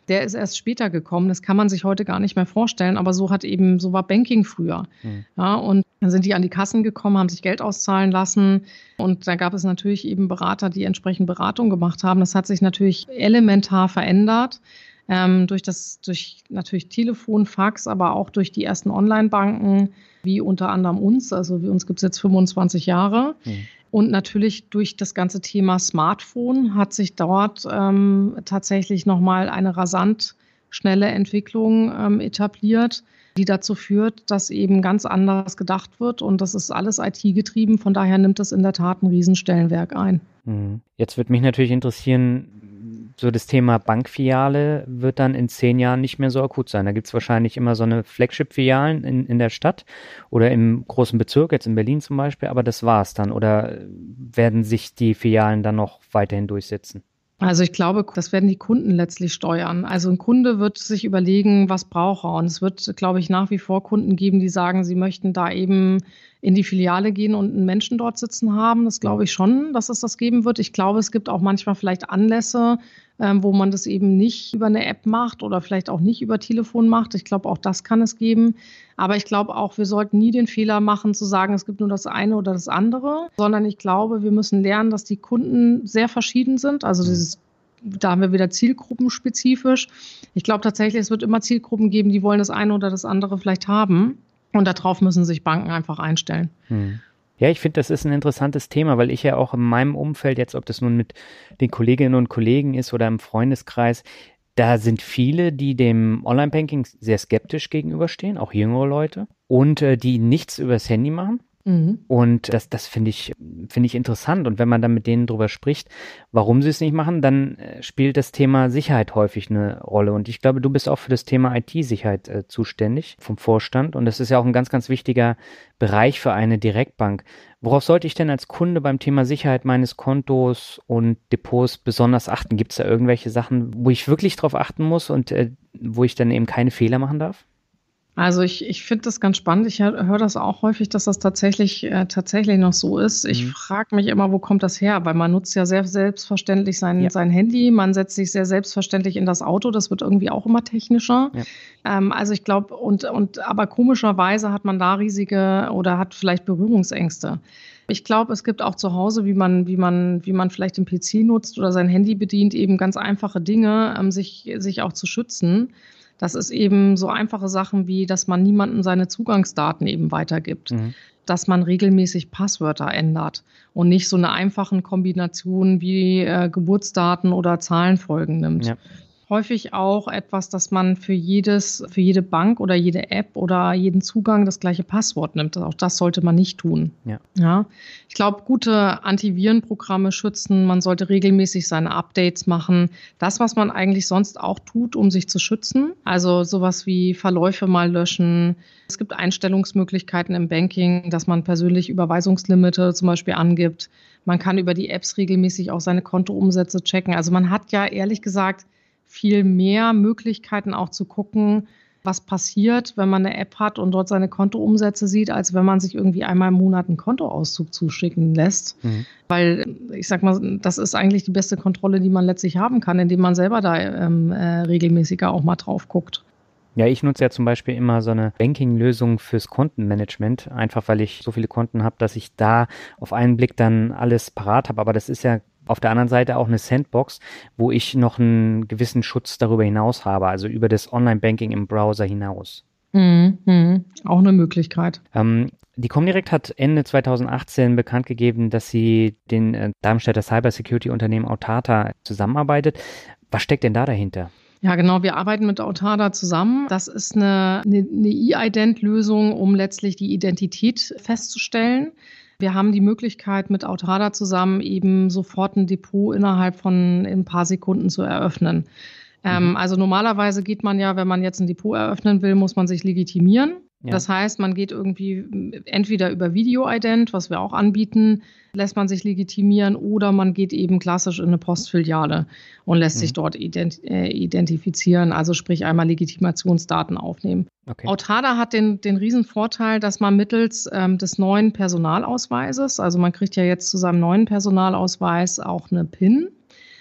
Der ist erst später gekommen. Das kann man sich heute gar nicht mehr vorstellen. Aber so hat eben, so war Banking früher. Mhm. Ja, und dann sind die an die Kassen gekommen, haben sich Geld auszahlen lassen. Und da gab es natürlich eben Berater, die entsprechend Beratung gemacht haben. Das hat sich natürlich elementar verändert. Ähm, durch das, durch natürlich Telefon, Fax, aber auch durch die ersten Online-Banken, wie unter anderem uns. Also wie uns gibt es jetzt 25 Jahre. Mhm. Und natürlich durch das ganze Thema Smartphone hat sich dort ähm, tatsächlich nochmal eine rasant schnelle Entwicklung ähm, etabliert, die dazu führt, dass eben ganz anders gedacht wird. Und das ist alles IT-getrieben. Von daher nimmt das in der Tat einen Riesenstellenwerk ein. Mhm. Jetzt würde mich natürlich interessieren, so das Thema Bankfiliale wird dann in zehn Jahren nicht mehr so akut sein. Da gibt es wahrscheinlich immer so eine Flagship-Filialen in, in der Stadt oder im großen Bezirk, jetzt in Berlin zum Beispiel, aber das war es dann. Oder werden sich die Filialen dann noch weiterhin durchsetzen? Also ich glaube, das werden die Kunden letztlich steuern. Also ein Kunde wird sich überlegen, was braucht er. Und es wird, glaube ich, nach wie vor Kunden geben, die sagen, sie möchten da eben in die Filiale gehen und einen Menschen dort sitzen haben. Das glaube ich schon, dass es das geben wird. Ich glaube, es gibt auch manchmal vielleicht Anlässe, ähm, wo man das eben nicht über eine App macht oder vielleicht auch nicht über Telefon macht. Ich glaube, auch das kann es geben. Aber ich glaube auch, wir sollten nie den Fehler machen, zu sagen, es gibt nur das eine oder das andere, sondern ich glaube, wir müssen lernen, dass die Kunden sehr verschieden sind. Also dieses da haben wir wieder zielgruppenspezifisch. Ich glaube tatsächlich, es wird immer Zielgruppen geben, die wollen das eine oder das andere vielleicht haben. Und darauf müssen sich Banken einfach einstellen. Hm. Ja, ich finde, das ist ein interessantes Thema, weil ich ja auch in meinem Umfeld, jetzt ob das nun mit den Kolleginnen und Kollegen ist oder im Freundeskreis, da sind viele, die dem Online-Banking sehr skeptisch gegenüberstehen, auch jüngere Leute, und äh, die nichts übers Handy machen. Mhm. Und das, das finde ich, finde ich interessant. Und wenn man dann mit denen drüber spricht, warum sie es nicht machen, dann äh, spielt das Thema Sicherheit häufig eine Rolle. Und ich glaube, du bist auch für das Thema IT-Sicherheit äh, zuständig vom Vorstand. Und das ist ja auch ein ganz, ganz wichtiger Bereich für eine Direktbank. Worauf sollte ich denn als Kunde beim Thema Sicherheit meines Kontos und Depots besonders achten? Gibt es da irgendwelche Sachen, wo ich wirklich drauf achten muss und äh, wo ich dann eben keine Fehler machen darf? Also ich, ich finde das ganz spannend. Ich höre hör das auch häufig, dass das tatsächlich, äh, tatsächlich noch so ist. Ich mhm. frage mich immer, wo kommt das her? Weil man nutzt ja sehr selbstverständlich sein, ja. sein Handy, man setzt sich sehr selbstverständlich in das Auto, das wird irgendwie auch immer technischer. Ja. Ähm, also ich glaube, und, und aber komischerweise hat man da riesige oder hat vielleicht Berührungsängste. Ich glaube, es gibt auch zu Hause, wie man, wie man, wie man vielleicht den PC nutzt oder sein Handy bedient, eben ganz einfache Dinge, ähm, sich, sich auch zu schützen. Das ist eben so einfache Sachen wie, dass man niemandem seine Zugangsdaten eben weitergibt. Mhm. Dass man regelmäßig Passwörter ändert und nicht so eine einfachen Kombination wie äh, Geburtsdaten oder Zahlenfolgen nimmt. Ja häufig auch etwas, dass man für jedes, für jede Bank oder jede App oder jeden Zugang das gleiche Passwort nimmt. Auch das sollte man nicht tun. Ja. ja. Ich glaube, gute Antivirenprogramme schützen. Man sollte regelmäßig seine Updates machen. Das, was man eigentlich sonst auch tut, um sich zu schützen. Also sowas wie Verläufe mal löschen. Es gibt Einstellungsmöglichkeiten im Banking, dass man persönlich Überweisungslimite zum Beispiel angibt. Man kann über die Apps regelmäßig auch seine Kontoumsätze checken. Also man hat ja ehrlich gesagt viel mehr Möglichkeiten auch zu gucken, was passiert, wenn man eine App hat und dort seine Kontoumsätze sieht, als wenn man sich irgendwie einmal im Monat einen Kontoauszug zuschicken lässt. Mhm. Weil ich sag mal, das ist eigentlich die beste Kontrolle, die man letztlich haben kann, indem man selber da ähm, äh, regelmäßiger auch mal drauf guckt. Ja, ich nutze ja zum Beispiel immer so eine Banking-Lösung fürs Kontenmanagement, einfach weil ich so viele Konten habe, dass ich da auf einen Blick dann alles parat habe. Aber das ist ja auf der anderen Seite auch eine Sandbox, wo ich noch einen gewissen Schutz darüber hinaus habe, also über das Online-Banking im Browser hinaus. Mhm, mh, auch eine Möglichkeit. Ähm, die Comdirect hat Ende 2018 bekannt gegeben, dass sie den äh, Darmstädter Cybersecurity-Unternehmen Autata zusammenarbeitet. Was steckt denn da dahinter? Ja, genau. Wir arbeiten mit Autada zusammen. Das ist eine, eine, eine E-Ident-Lösung, um letztlich die Identität festzustellen. Wir haben die Möglichkeit, mit Autada zusammen eben sofort ein Depot innerhalb von ein paar Sekunden zu eröffnen. Ähm, mhm. also normalerweise geht man ja, wenn man jetzt ein Depot eröffnen will, muss man sich legitimieren. Ja. Das heißt, man geht irgendwie entweder über Video-Ident, was wir auch anbieten, lässt man sich legitimieren oder man geht eben klassisch in eine Postfiliale und lässt mhm. sich dort ident äh, identifizieren, also sprich einmal Legitimationsdaten aufnehmen. Okay. Autada hat den, den riesen Vorteil, dass man mittels ähm, des neuen Personalausweises, also man kriegt ja jetzt zu seinem neuen Personalausweis auch eine PIN,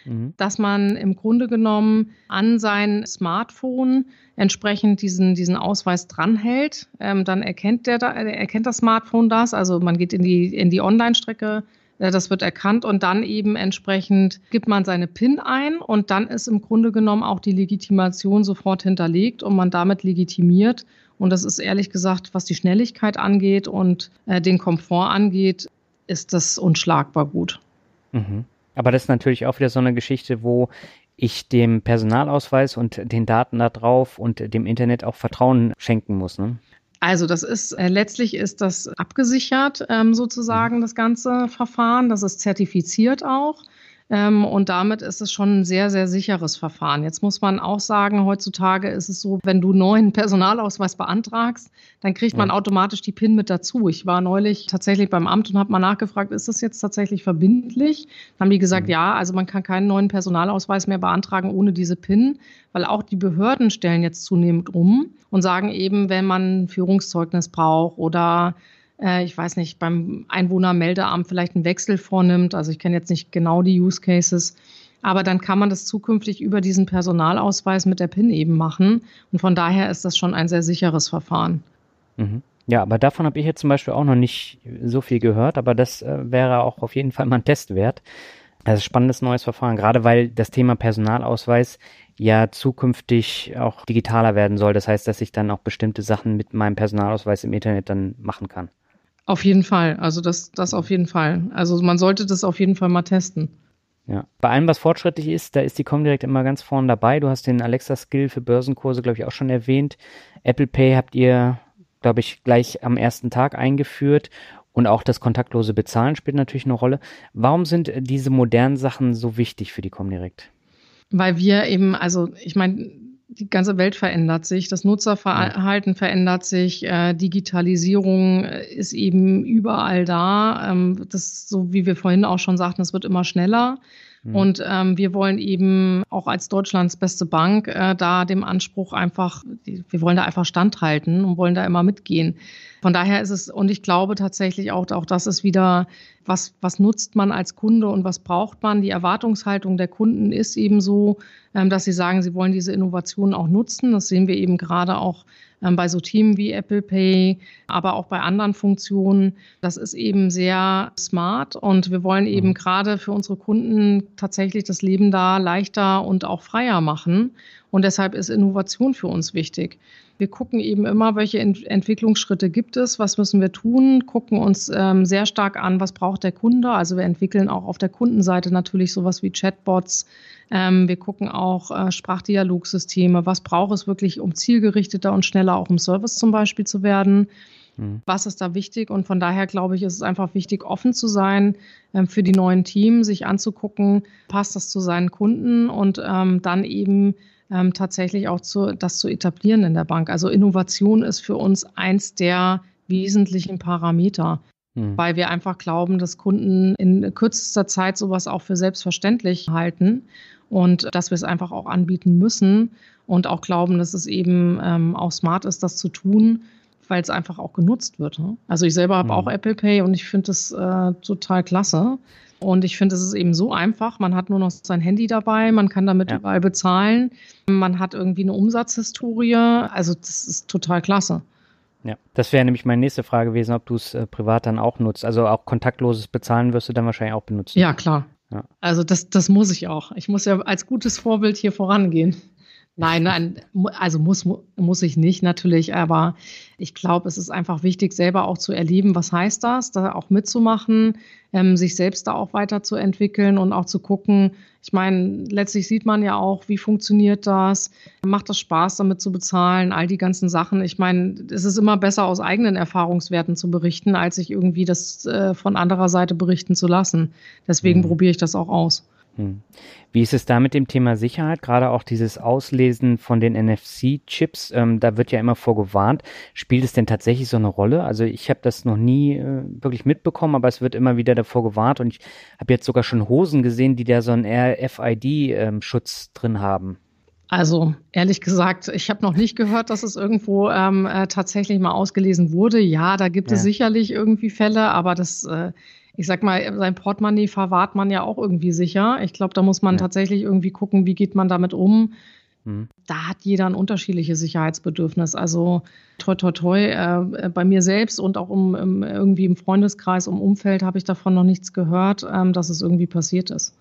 mhm. dass man im Grunde genommen an sein Smartphone entsprechend diesen, diesen Ausweis dranhält. Ähm, dann erkennt, der, erkennt das Smartphone das. Also man geht in die, in die Online-Strecke, äh, das wird erkannt und dann eben entsprechend gibt man seine PIN ein und dann ist im Grunde genommen auch die Legitimation sofort hinterlegt und man damit legitimiert. Und das ist ehrlich gesagt, was die Schnelligkeit angeht und äh, den Komfort angeht, ist das unschlagbar gut. Mhm. Aber das ist natürlich auch wieder so eine Geschichte, wo ich dem Personalausweis und den Daten da drauf und dem Internet auch Vertrauen schenken muss. Ne? Also das ist äh, letztlich ist das abgesichert ähm, sozusagen das ganze Verfahren. Das ist zertifiziert auch. Ähm, und damit ist es schon ein sehr, sehr sicheres Verfahren. Jetzt muss man auch sagen, heutzutage ist es so, wenn du einen neuen Personalausweis beantragst, dann kriegt man automatisch die PIN mit dazu. Ich war neulich tatsächlich beim Amt und habe mal nachgefragt, ist das jetzt tatsächlich verbindlich? Dann haben die gesagt, mhm. ja, also man kann keinen neuen Personalausweis mehr beantragen ohne diese PIN, weil auch die Behörden stellen jetzt zunehmend um und sagen eben, wenn man Führungszeugnis braucht oder äh, ich weiß nicht, beim Einwohnermeldeamt vielleicht einen Wechsel vornimmt. Also ich kenne jetzt nicht genau die Use Cases. Aber dann kann man das zukünftig über diesen Personalausweis mit der PIN eben machen. Und von daher ist das schon ein sehr sicheres Verfahren. Mhm. Ja, aber davon habe ich jetzt zum Beispiel auch noch nicht so viel gehört, aber das äh, wäre auch auf jeden Fall mal ein Test wert. Das ist ein spannendes neues Verfahren, gerade weil das Thema Personalausweis ja zukünftig auch digitaler werden soll. Das heißt, dass ich dann auch bestimmte Sachen mit meinem Personalausweis im Internet dann machen kann. Auf jeden Fall. Also das, das auf jeden Fall. Also man sollte das auf jeden Fall mal testen. Ja. Bei allem, was fortschrittlich ist, da ist die Comdirect immer ganz vorne dabei. Du hast den Alexa-Skill für Börsenkurse, glaube ich, auch schon erwähnt. Apple Pay habt ihr, glaube ich, gleich am ersten Tag eingeführt. Und auch das kontaktlose Bezahlen spielt natürlich eine Rolle. Warum sind diese modernen Sachen so wichtig für die Comdirect? Weil wir eben, also ich meine, die ganze Welt verändert sich, das Nutzerverhalten verändert sich, äh, Digitalisierung äh, ist eben überall da. Ähm, das, so wie wir vorhin auch schon sagten, es wird immer schneller. Mhm. Und ähm, wir wollen eben auch als Deutschlands beste Bank äh, da dem Anspruch einfach, wir wollen da einfach standhalten und wollen da immer mitgehen. Von daher ist es, und ich glaube tatsächlich auch, auch das ist wieder, was, was nutzt man als Kunde und was braucht man? Die Erwartungshaltung der Kunden ist eben so, ähm, dass sie sagen, sie wollen diese Innovationen auch nutzen. Das sehen wir eben gerade auch bei so Themen wie Apple Pay, aber auch bei anderen Funktionen. Das ist eben sehr smart und wir wollen eben mhm. gerade für unsere Kunden tatsächlich das Leben da leichter und auch freier machen. Und deshalb ist Innovation für uns wichtig. Wir gucken eben immer, welche Ent Entwicklungsschritte gibt es, was müssen wir tun, gucken uns ähm, sehr stark an, was braucht der Kunde. Also wir entwickeln auch auf der Kundenseite natürlich sowas wie Chatbots. Ähm, wir gucken auch äh, Sprachdialogsysteme. Was braucht es wirklich, um zielgerichteter und schneller auch im Service zum Beispiel zu werden? Mhm. Was ist da wichtig? Und von daher glaube ich, ist es einfach wichtig, offen zu sein ähm, für die neuen Teams, sich anzugucken, passt das zu seinen Kunden und ähm, dann eben ähm, tatsächlich auch zu, das zu etablieren in der Bank. Also Innovation ist für uns eins der wesentlichen Parameter, mhm. weil wir einfach glauben, dass Kunden in kürzester Zeit sowas auch für selbstverständlich halten und dass wir es einfach auch anbieten müssen und auch glauben, dass es eben ähm, auch smart ist, das zu tun, weil es einfach auch genutzt wird. Ne? Also ich selber habe mhm. auch Apple Pay und ich finde das äh, total klasse. Und ich finde, es ist eben so einfach. Man hat nur noch sein Handy dabei, man kann damit ja. überall bezahlen. Man hat irgendwie eine Umsatzhistorie. Also das ist total klasse. Ja, das wäre nämlich meine nächste Frage gewesen, ob du es äh, privat dann auch nutzt. Also auch kontaktloses Bezahlen wirst du dann wahrscheinlich auch benutzen. Ja, klar. Ja. Also das, das muss ich auch. Ich muss ja als gutes Vorbild hier vorangehen. Nein, nein, also muss, muss ich nicht natürlich, aber ich glaube, es ist einfach wichtig, selber auch zu erleben, was heißt das, da auch mitzumachen, ähm, sich selbst da auch weiterzuentwickeln und auch zu gucken. Ich meine, letztlich sieht man ja auch, wie funktioniert das, macht das Spaß, damit zu bezahlen, all die ganzen Sachen. Ich meine, es ist immer besser, aus eigenen Erfahrungswerten zu berichten, als sich irgendwie das äh, von anderer Seite berichten zu lassen. Deswegen mhm. probiere ich das auch aus. Hm. Wie ist es da mit dem Thema Sicherheit? Gerade auch dieses Auslesen von den NFC-Chips, ähm, da wird ja immer vorgewarnt. Spielt es denn tatsächlich so eine Rolle? Also ich habe das noch nie äh, wirklich mitbekommen, aber es wird immer wieder davor gewarnt und ich habe jetzt sogar schon Hosen gesehen, die da so einen RFID-Schutz ähm, drin haben. Also ehrlich gesagt, ich habe noch nicht gehört, dass es irgendwo ähm, äh, tatsächlich mal ausgelesen wurde. Ja, da gibt ja. es sicherlich irgendwie Fälle, aber das äh, ich sag mal, sein Portemonnaie verwahrt man ja auch irgendwie sicher. Ich glaube, da muss man ja. tatsächlich irgendwie gucken, wie geht man damit um. Mhm. Da hat jeder ein unterschiedliches Sicherheitsbedürfnis. Also toi toi toi, äh, bei mir selbst und auch um, im, irgendwie im Freundeskreis, im Umfeld habe ich davon noch nichts gehört, ähm, dass es irgendwie passiert ist.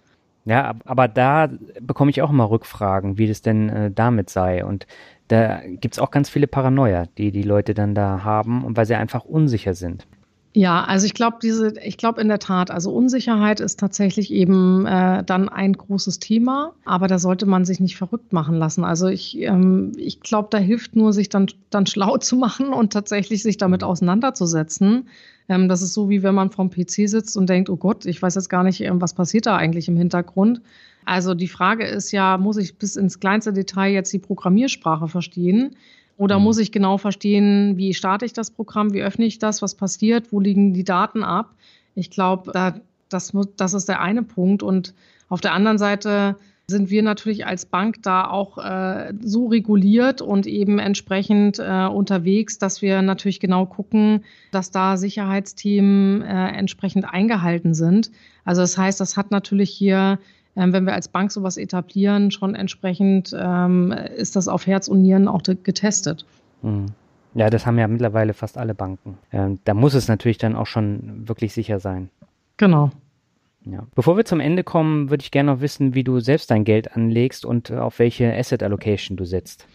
Ja, aber da bekomme ich auch immer Rückfragen, wie das denn äh, damit sei. Und da gibt es auch ganz viele Paranoia, die die Leute dann da haben, weil sie einfach unsicher sind. Ja, also ich glaube, diese, ich glaube in der Tat, also Unsicherheit ist tatsächlich eben äh, dann ein großes Thema, aber da sollte man sich nicht verrückt machen lassen. Also ich, ähm, ich glaube, da hilft nur, sich dann, dann schlau zu machen und tatsächlich sich damit auseinanderzusetzen. Ähm, das ist so, wie wenn man vorm PC sitzt und denkt, oh Gott, ich weiß jetzt gar nicht, ähm, was passiert da eigentlich im Hintergrund. Also die Frage ist ja, muss ich bis ins kleinste Detail jetzt die Programmiersprache verstehen? Oder mhm. muss ich genau verstehen, wie starte ich das Programm, wie öffne ich das, was passiert, wo liegen die Daten ab? Ich glaube, da, das, das ist der eine Punkt. Und auf der anderen Seite sind wir natürlich als Bank da auch äh, so reguliert und eben entsprechend äh, unterwegs, dass wir natürlich genau gucken, dass da Sicherheitsthemen äh, entsprechend eingehalten sind. Also das heißt, das hat natürlich hier wenn wir als Bank sowas etablieren, schon entsprechend ähm, ist das auf Herz und Nieren auch getestet. Mhm. Ja, das haben ja mittlerweile fast alle Banken. Ähm, da muss es natürlich dann auch schon wirklich sicher sein. Genau. Ja. Bevor wir zum Ende kommen, würde ich gerne noch wissen, wie du selbst dein Geld anlegst und äh, auf welche Asset Allocation du setzt.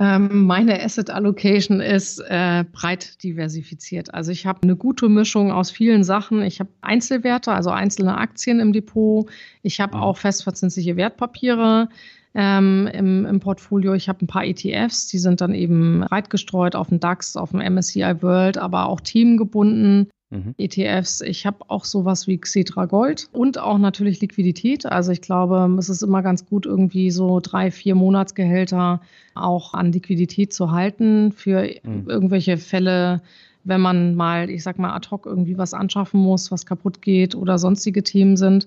Ähm, meine Asset Allocation ist äh, breit diversifiziert. Also ich habe eine gute Mischung aus vielen Sachen. Ich habe Einzelwerte, also einzelne Aktien im Depot. Ich habe mhm. auch festverzinsliche Wertpapiere ähm, im, im Portfolio. Ich habe ein paar ETFs, die sind dann eben breit gestreut auf dem DAX, auf dem MSCI World, aber auch themengebunden mhm. ETFs. Ich habe auch sowas wie Xetra Gold und auch natürlich Liquidität. Also ich glaube, es ist immer ganz gut, irgendwie so drei, vier Monatsgehälter auch an Liquidität zu halten für mhm. irgendwelche Fälle, wenn man mal, ich sag mal, ad hoc irgendwie was anschaffen muss, was kaputt geht oder sonstige Themen sind.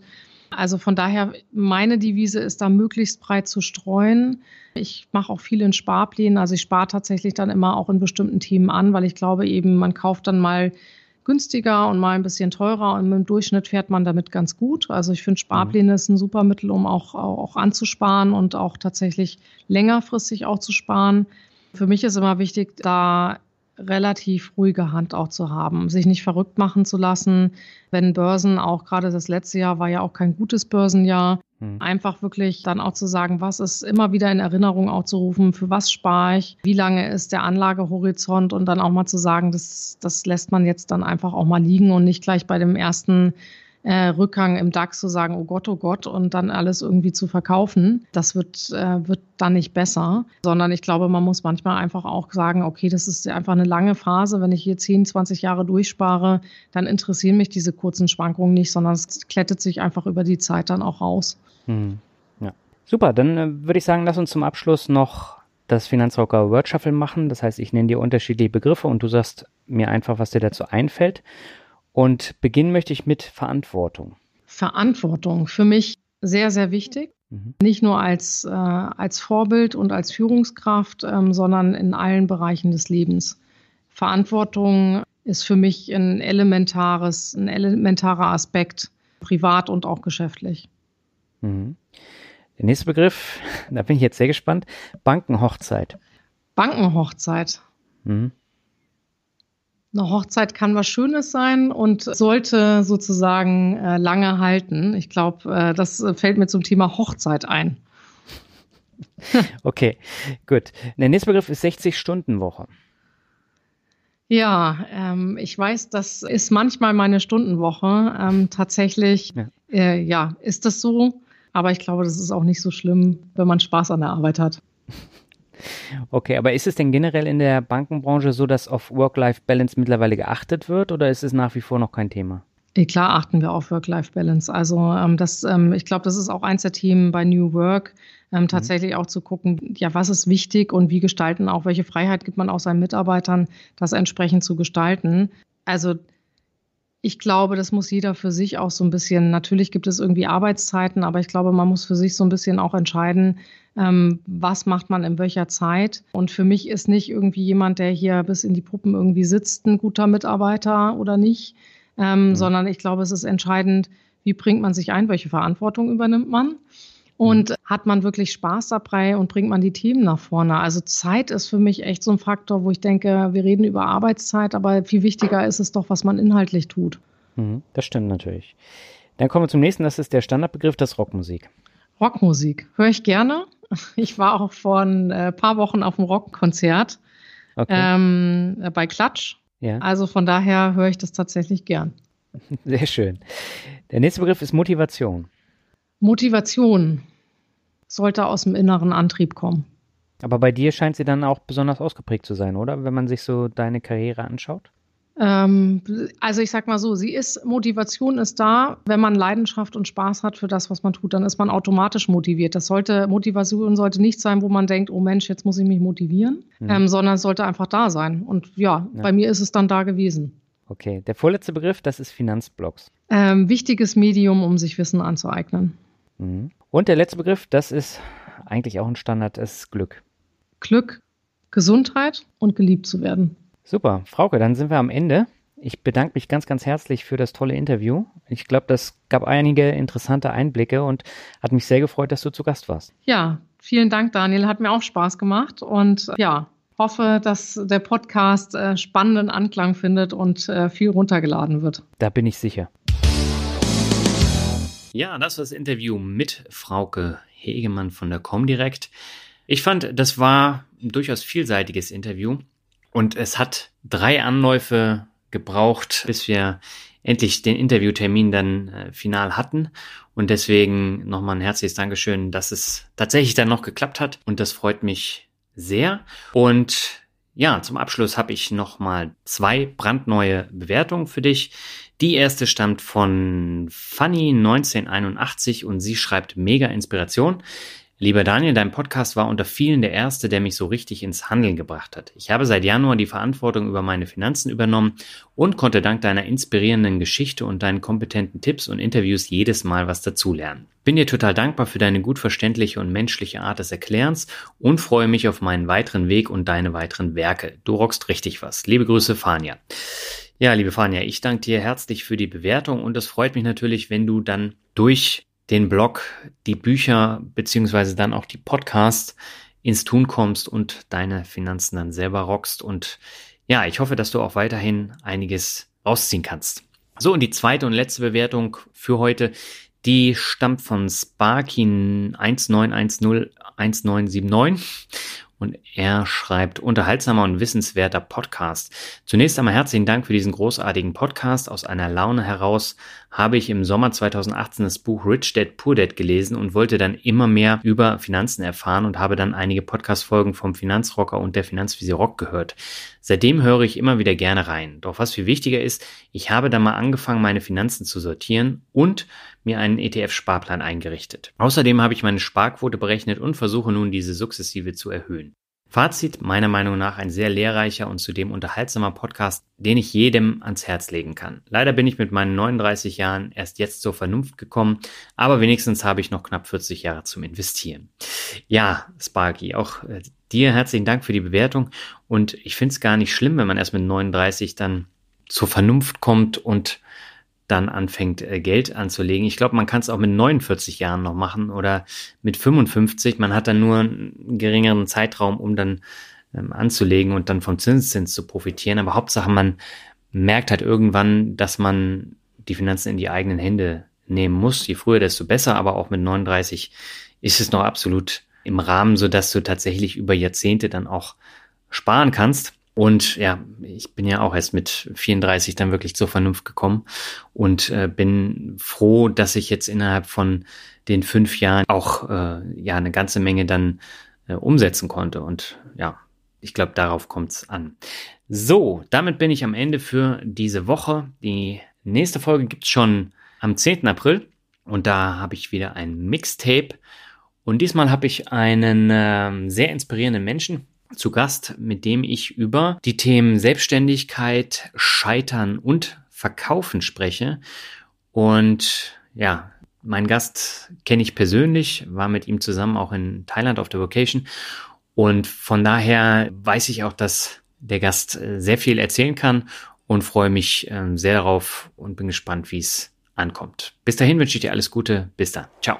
Also von daher, meine Devise ist da möglichst breit zu streuen. Ich mache auch viel in Sparplänen. Also ich spare tatsächlich dann immer auch in bestimmten Themen an, weil ich glaube eben, man kauft dann mal günstiger und mal ein bisschen teurer und im Durchschnitt fährt man damit ganz gut. Also ich finde Sparpläne mhm. ist ein super Mittel, um auch, auch anzusparen und auch tatsächlich längerfristig auch zu sparen. Für mich ist immer wichtig, da relativ ruhige Hand auch zu haben, sich nicht verrückt machen zu lassen, wenn Börsen, auch gerade das letzte Jahr war ja auch kein gutes Börsenjahr. Einfach wirklich dann auch zu sagen, was ist immer wieder in Erinnerung auch zu rufen, für was spare ich, wie lange ist der Anlagehorizont und dann auch mal zu sagen, das, das lässt man jetzt dann einfach auch mal liegen und nicht gleich bei dem ersten äh, Rückgang im DAX zu sagen, oh Gott, oh Gott, und dann alles irgendwie zu verkaufen. Das wird, äh, wird dann nicht besser, sondern ich glaube, man muss manchmal einfach auch sagen, okay, das ist einfach eine lange Phase. Wenn ich hier 10, 20 Jahre durchspare, dann interessieren mich diese kurzen Schwankungen nicht, sondern es klettet sich einfach über die Zeit dann auch raus. Hm. Ja. Super, dann äh, würde ich sagen, lass uns zum Abschluss noch das Finanzrocker Word Shuffle machen. Das heißt, ich nenne dir unterschiedliche Begriffe und du sagst mir einfach, was dir dazu einfällt. Und beginnen möchte ich mit Verantwortung. Verantwortung für mich sehr, sehr wichtig. Mhm. Nicht nur als, äh, als Vorbild und als Führungskraft, ähm, sondern in allen Bereichen des Lebens. Verantwortung ist für mich ein elementares, ein elementarer Aspekt, privat und auch geschäftlich. Mhm. Der nächste Begriff, da bin ich jetzt sehr gespannt, Bankenhochzeit. Bankenhochzeit. Mhm. Eine Hochzeit kann was Schönes sein und sollte sozusagen äh, lange halten. Ich glaube, äh, das fällt mir zum Thema Hochzeit ein. okay, gut. Der nächste Begriff ist 60-Stunden-Woche. Ja, ähm, ich weiß, das ist manchmal meine Stundenwoche. Ähm, tatsächlich, ja. Äh, ja, ist das so. Aber ich glaube, das ist auch nicht so schlimm, wenn man Spaß an der Arbeit hat. Okay, aber ist es denn generell in der Bankenbranche so, dass auf Work-Life-Balance mittlerweile geachtet wird oder ist es nach wie vor noch kein Thema? klar achten wir auf Work-Life-Balance. Also ähm, das, ähm, ich glaube, das ist auch eins der Themen bei New Work, ähm, mhm. tatsächlich auch zu gucken, ja, was ist wichtig und wie gestalten auch, welche Freiheit gibt man auch seinen Mitarbeitern, das entsprechend zu gestalten. Also ich glaube, das muss jeder für sich auch so ein bisschen, natürlich gibt es irgendwie Arbeitszeiten, aber ich glaube, man muss für sich so ein bisschen auch entscheiden, ähm, was macht man in welcher Zeit. Und für mich ist nicht irgendwie jemand, der hier bis in die Puppen irgendwie sitzt, ein guter Mitarbeiter oder nicht, ähm, sondern ich glaube, es ist entscheidend, wie bringt man sich ein, welche Verantwortung übernimmt man. Und mhm. hat man wirklich Spaß dabei und bringt man die Themen nach vorne? Also Zeit ist für mich echt so ein Faktor, wo ich denke, wir reden über Arbeitszeit, aber viel wichtiger ist es doch, was man inhaltlich tut. Mhm, das stimmt natürlich. Dann kommen wir zum nächsten, das ist der Standardbegriff, das Rockmusik. Rockmusik höre ich gerne. Ich war auch vor ein äh, paar Wochen auf einem Rockkonzert okay. ähm, bei Klatsch. Ja. Also von daher höre ich das tatsächlich gern. Sehr schön. Der nächste Begriff ist Motivation. Motivation sollte aus dem inneren Antrieb kommen. Aber bei dir scheint sie dann auch besonders ausgeprägt zu sein, oder? Wenn man sich so deine Karriere anschaut? Ähm, also ich sag mal so, sie ist, Motivation ist da. Wenn man Leidenschaft und Spaß hat für das, was man tut, dann ist man automatisch motiviert. Das sollte, Motivation sollte nicht sein, wo man denkt, oh Mensch, jetzt muss ich mich motivieren, mhm. ähm, sondern es sollte einfach da sein. Und ja, ja, bei mir ist es dann da gewesen. Okay, der vorletzte Begriff, das ist Finanzblogs. Ähm, wichtiges Medium, um sich Wissen anzueignen. Mhm. Und der letzte Begriff, das ist eigentlich auch ein Standard, ist Glück. Glück, Gesundheit und geliebt zu werden. Super, Frauke, dann sind wir am Ende. Ich bedanke mich ganz, ganz herzlich für das tolle Interview. Ich glaube, das gab einige interessante Einblicke und hat mich sehr gefreut, dass du zu Gast warst. Ja, vielen Dank, Daniel. Hat mir auch Spaß gemacht und ja, hoffe, dass der Podcast äh, spannenden Anklang findet und äh, viel runtergeladen wird. Da bin ich sicher. Ja, das war das Interview mit Frauke Hegemann von der Comdirect. Ich fand, das war ein durchaus vielseitiges Interview und es hat drei Anläufe gebraucht, bis wir endlich den Interviewtermin dann äh, final hatten. Und deswegen nochmal ein herzliches Dankeschön, dass es tatsächlich dann noch geklappt hat. Und das freut mich sehr. Und ja, zum Abschluss habe ich nochmal zwei brandneue Bewertungen für dich. Die erste stammt von Fanny 1981 und sie schreibt mega Inspiration. Lieber Daniel, dein Podcast war unter vielen der erste, der mich so richtig ins Handeln gebracht hat. Ich habe seit Januar die Verantwortung über meine Finanzen übernommen und konnte dank deiner inspirierenden Geschichte und deinen kompetenten Tipps und Interviews jedes Mal was dazulernen. Bin dir total dankbar für deine gut verständliche und menschliche Art des Erklärens und freue mich auf meinen weiteren Weg und deine weiteren Werke. Du rockst richtig was. Liebe Grüße, Fania. Ja, liebe Fania, ich danke dir herzlich für die Bewertung und es freut mich natürlich, wenn du dann durch den Blog, die Bücher beziehungsweise dann auch die Podcasts ins Tun kommst und deine Finanzen dann selber rockst. Und ja, ich hoffe, dass du auch weiterhin einiges rausziehen kannst. So, und die zweite und letzte Bewertung für heute, die stammt von Sparky 19101979 und er schreibt unterhaltsamer und wissenswerter Podcast. Zunächst einmal herzlichen Dank für diesen großartigen Podcast. Aus einer Laune heraus habe ich im Sommer 2018 das Buch Rich Dad Poor Dad gelesen und wollte dann immer mehr über Finanzen erfahren und habe dann einige Podcast-Folgen vom Finanzrocker und der Finanzvisier Rock gehört. Seitdem höre ich immer wieder gerne rein. Doch was viel wichtiger ist, ich habe dann mal angefangen, meine Finanzen zu sortieren und mir einen ETF-Sparplan eingerichtet. Außerdem habe ich meine Sparquote berechnet und versuche nun diese sukzessive zu erhöhen. Fazit, meiner Meinung nach ein sehr lehrreicher und zudem unterhaltsamer Podcast, den ich jedem ans Herz legen kann. Leider bin ich mit meinen 39 Jahren erst jetzt zur Vernunft gekommen, aber wenigstens habe ich noch knapp 40 Jahre zum Investieren. Ja, Sparky, auch äh, dir herzlichen Dank für die Bewertung und ich finde es gar nicht schlimm, wenn man erst mit 39 dann zur Vernunft kommt und dann anfängt, äh, Geld anzulegen. Ich glaube, man kann es auch mit 49 Jahren noch machen oder mit 55. Man hat dann nur einen geringeren Zeitraum, um dann ähm, anzulegen und dann vom Zinszins zu profitieren. Aber Hauptsache, man merkt halt irgendwann, dass man die Finanzen in die eigenen Hände nehmen muss. Je früher, desto besser. Aber auch mit 39 ist es noch absolut im Rahmen, so dass du tatsächlich über Jahrzehnte dann auch sparen kannst. Und ja, ich bin ja auch erst mit 34 dann wirklich zur Vernunft gekommen und äh, bin froh, dass ich jetzt innerhalb von den fünf Jahren auch äh, ja eine ganze Menge dann äh, umsetzen konnte. Und ja, ich glaube, darauf kommt es an. So, damit bin ich am Ende für diese Woche. Die nächste Folge gibt's schon am 10. April und da habe ich wieder ein Mixtape. Und diesmal habe ich einen äh, sehr inspirierenden Menschen zu Gast, mit dem ich über die Themen Selbstständigkeit, Scheitern und Verkaufen spreche. Und ja, mein Gast kenne ich persönlich, war mit ihm zusammen auch in Thailand auf der Vocation. Und von daher weiß ich auch, dass der Gast äh, sehr viel erzählen kann und freue mich ähm, sehr darauf und bin gespannt, wie es ankommt. Bis dahin wünsche ich dir alles Gute. Bis dann. Ciao.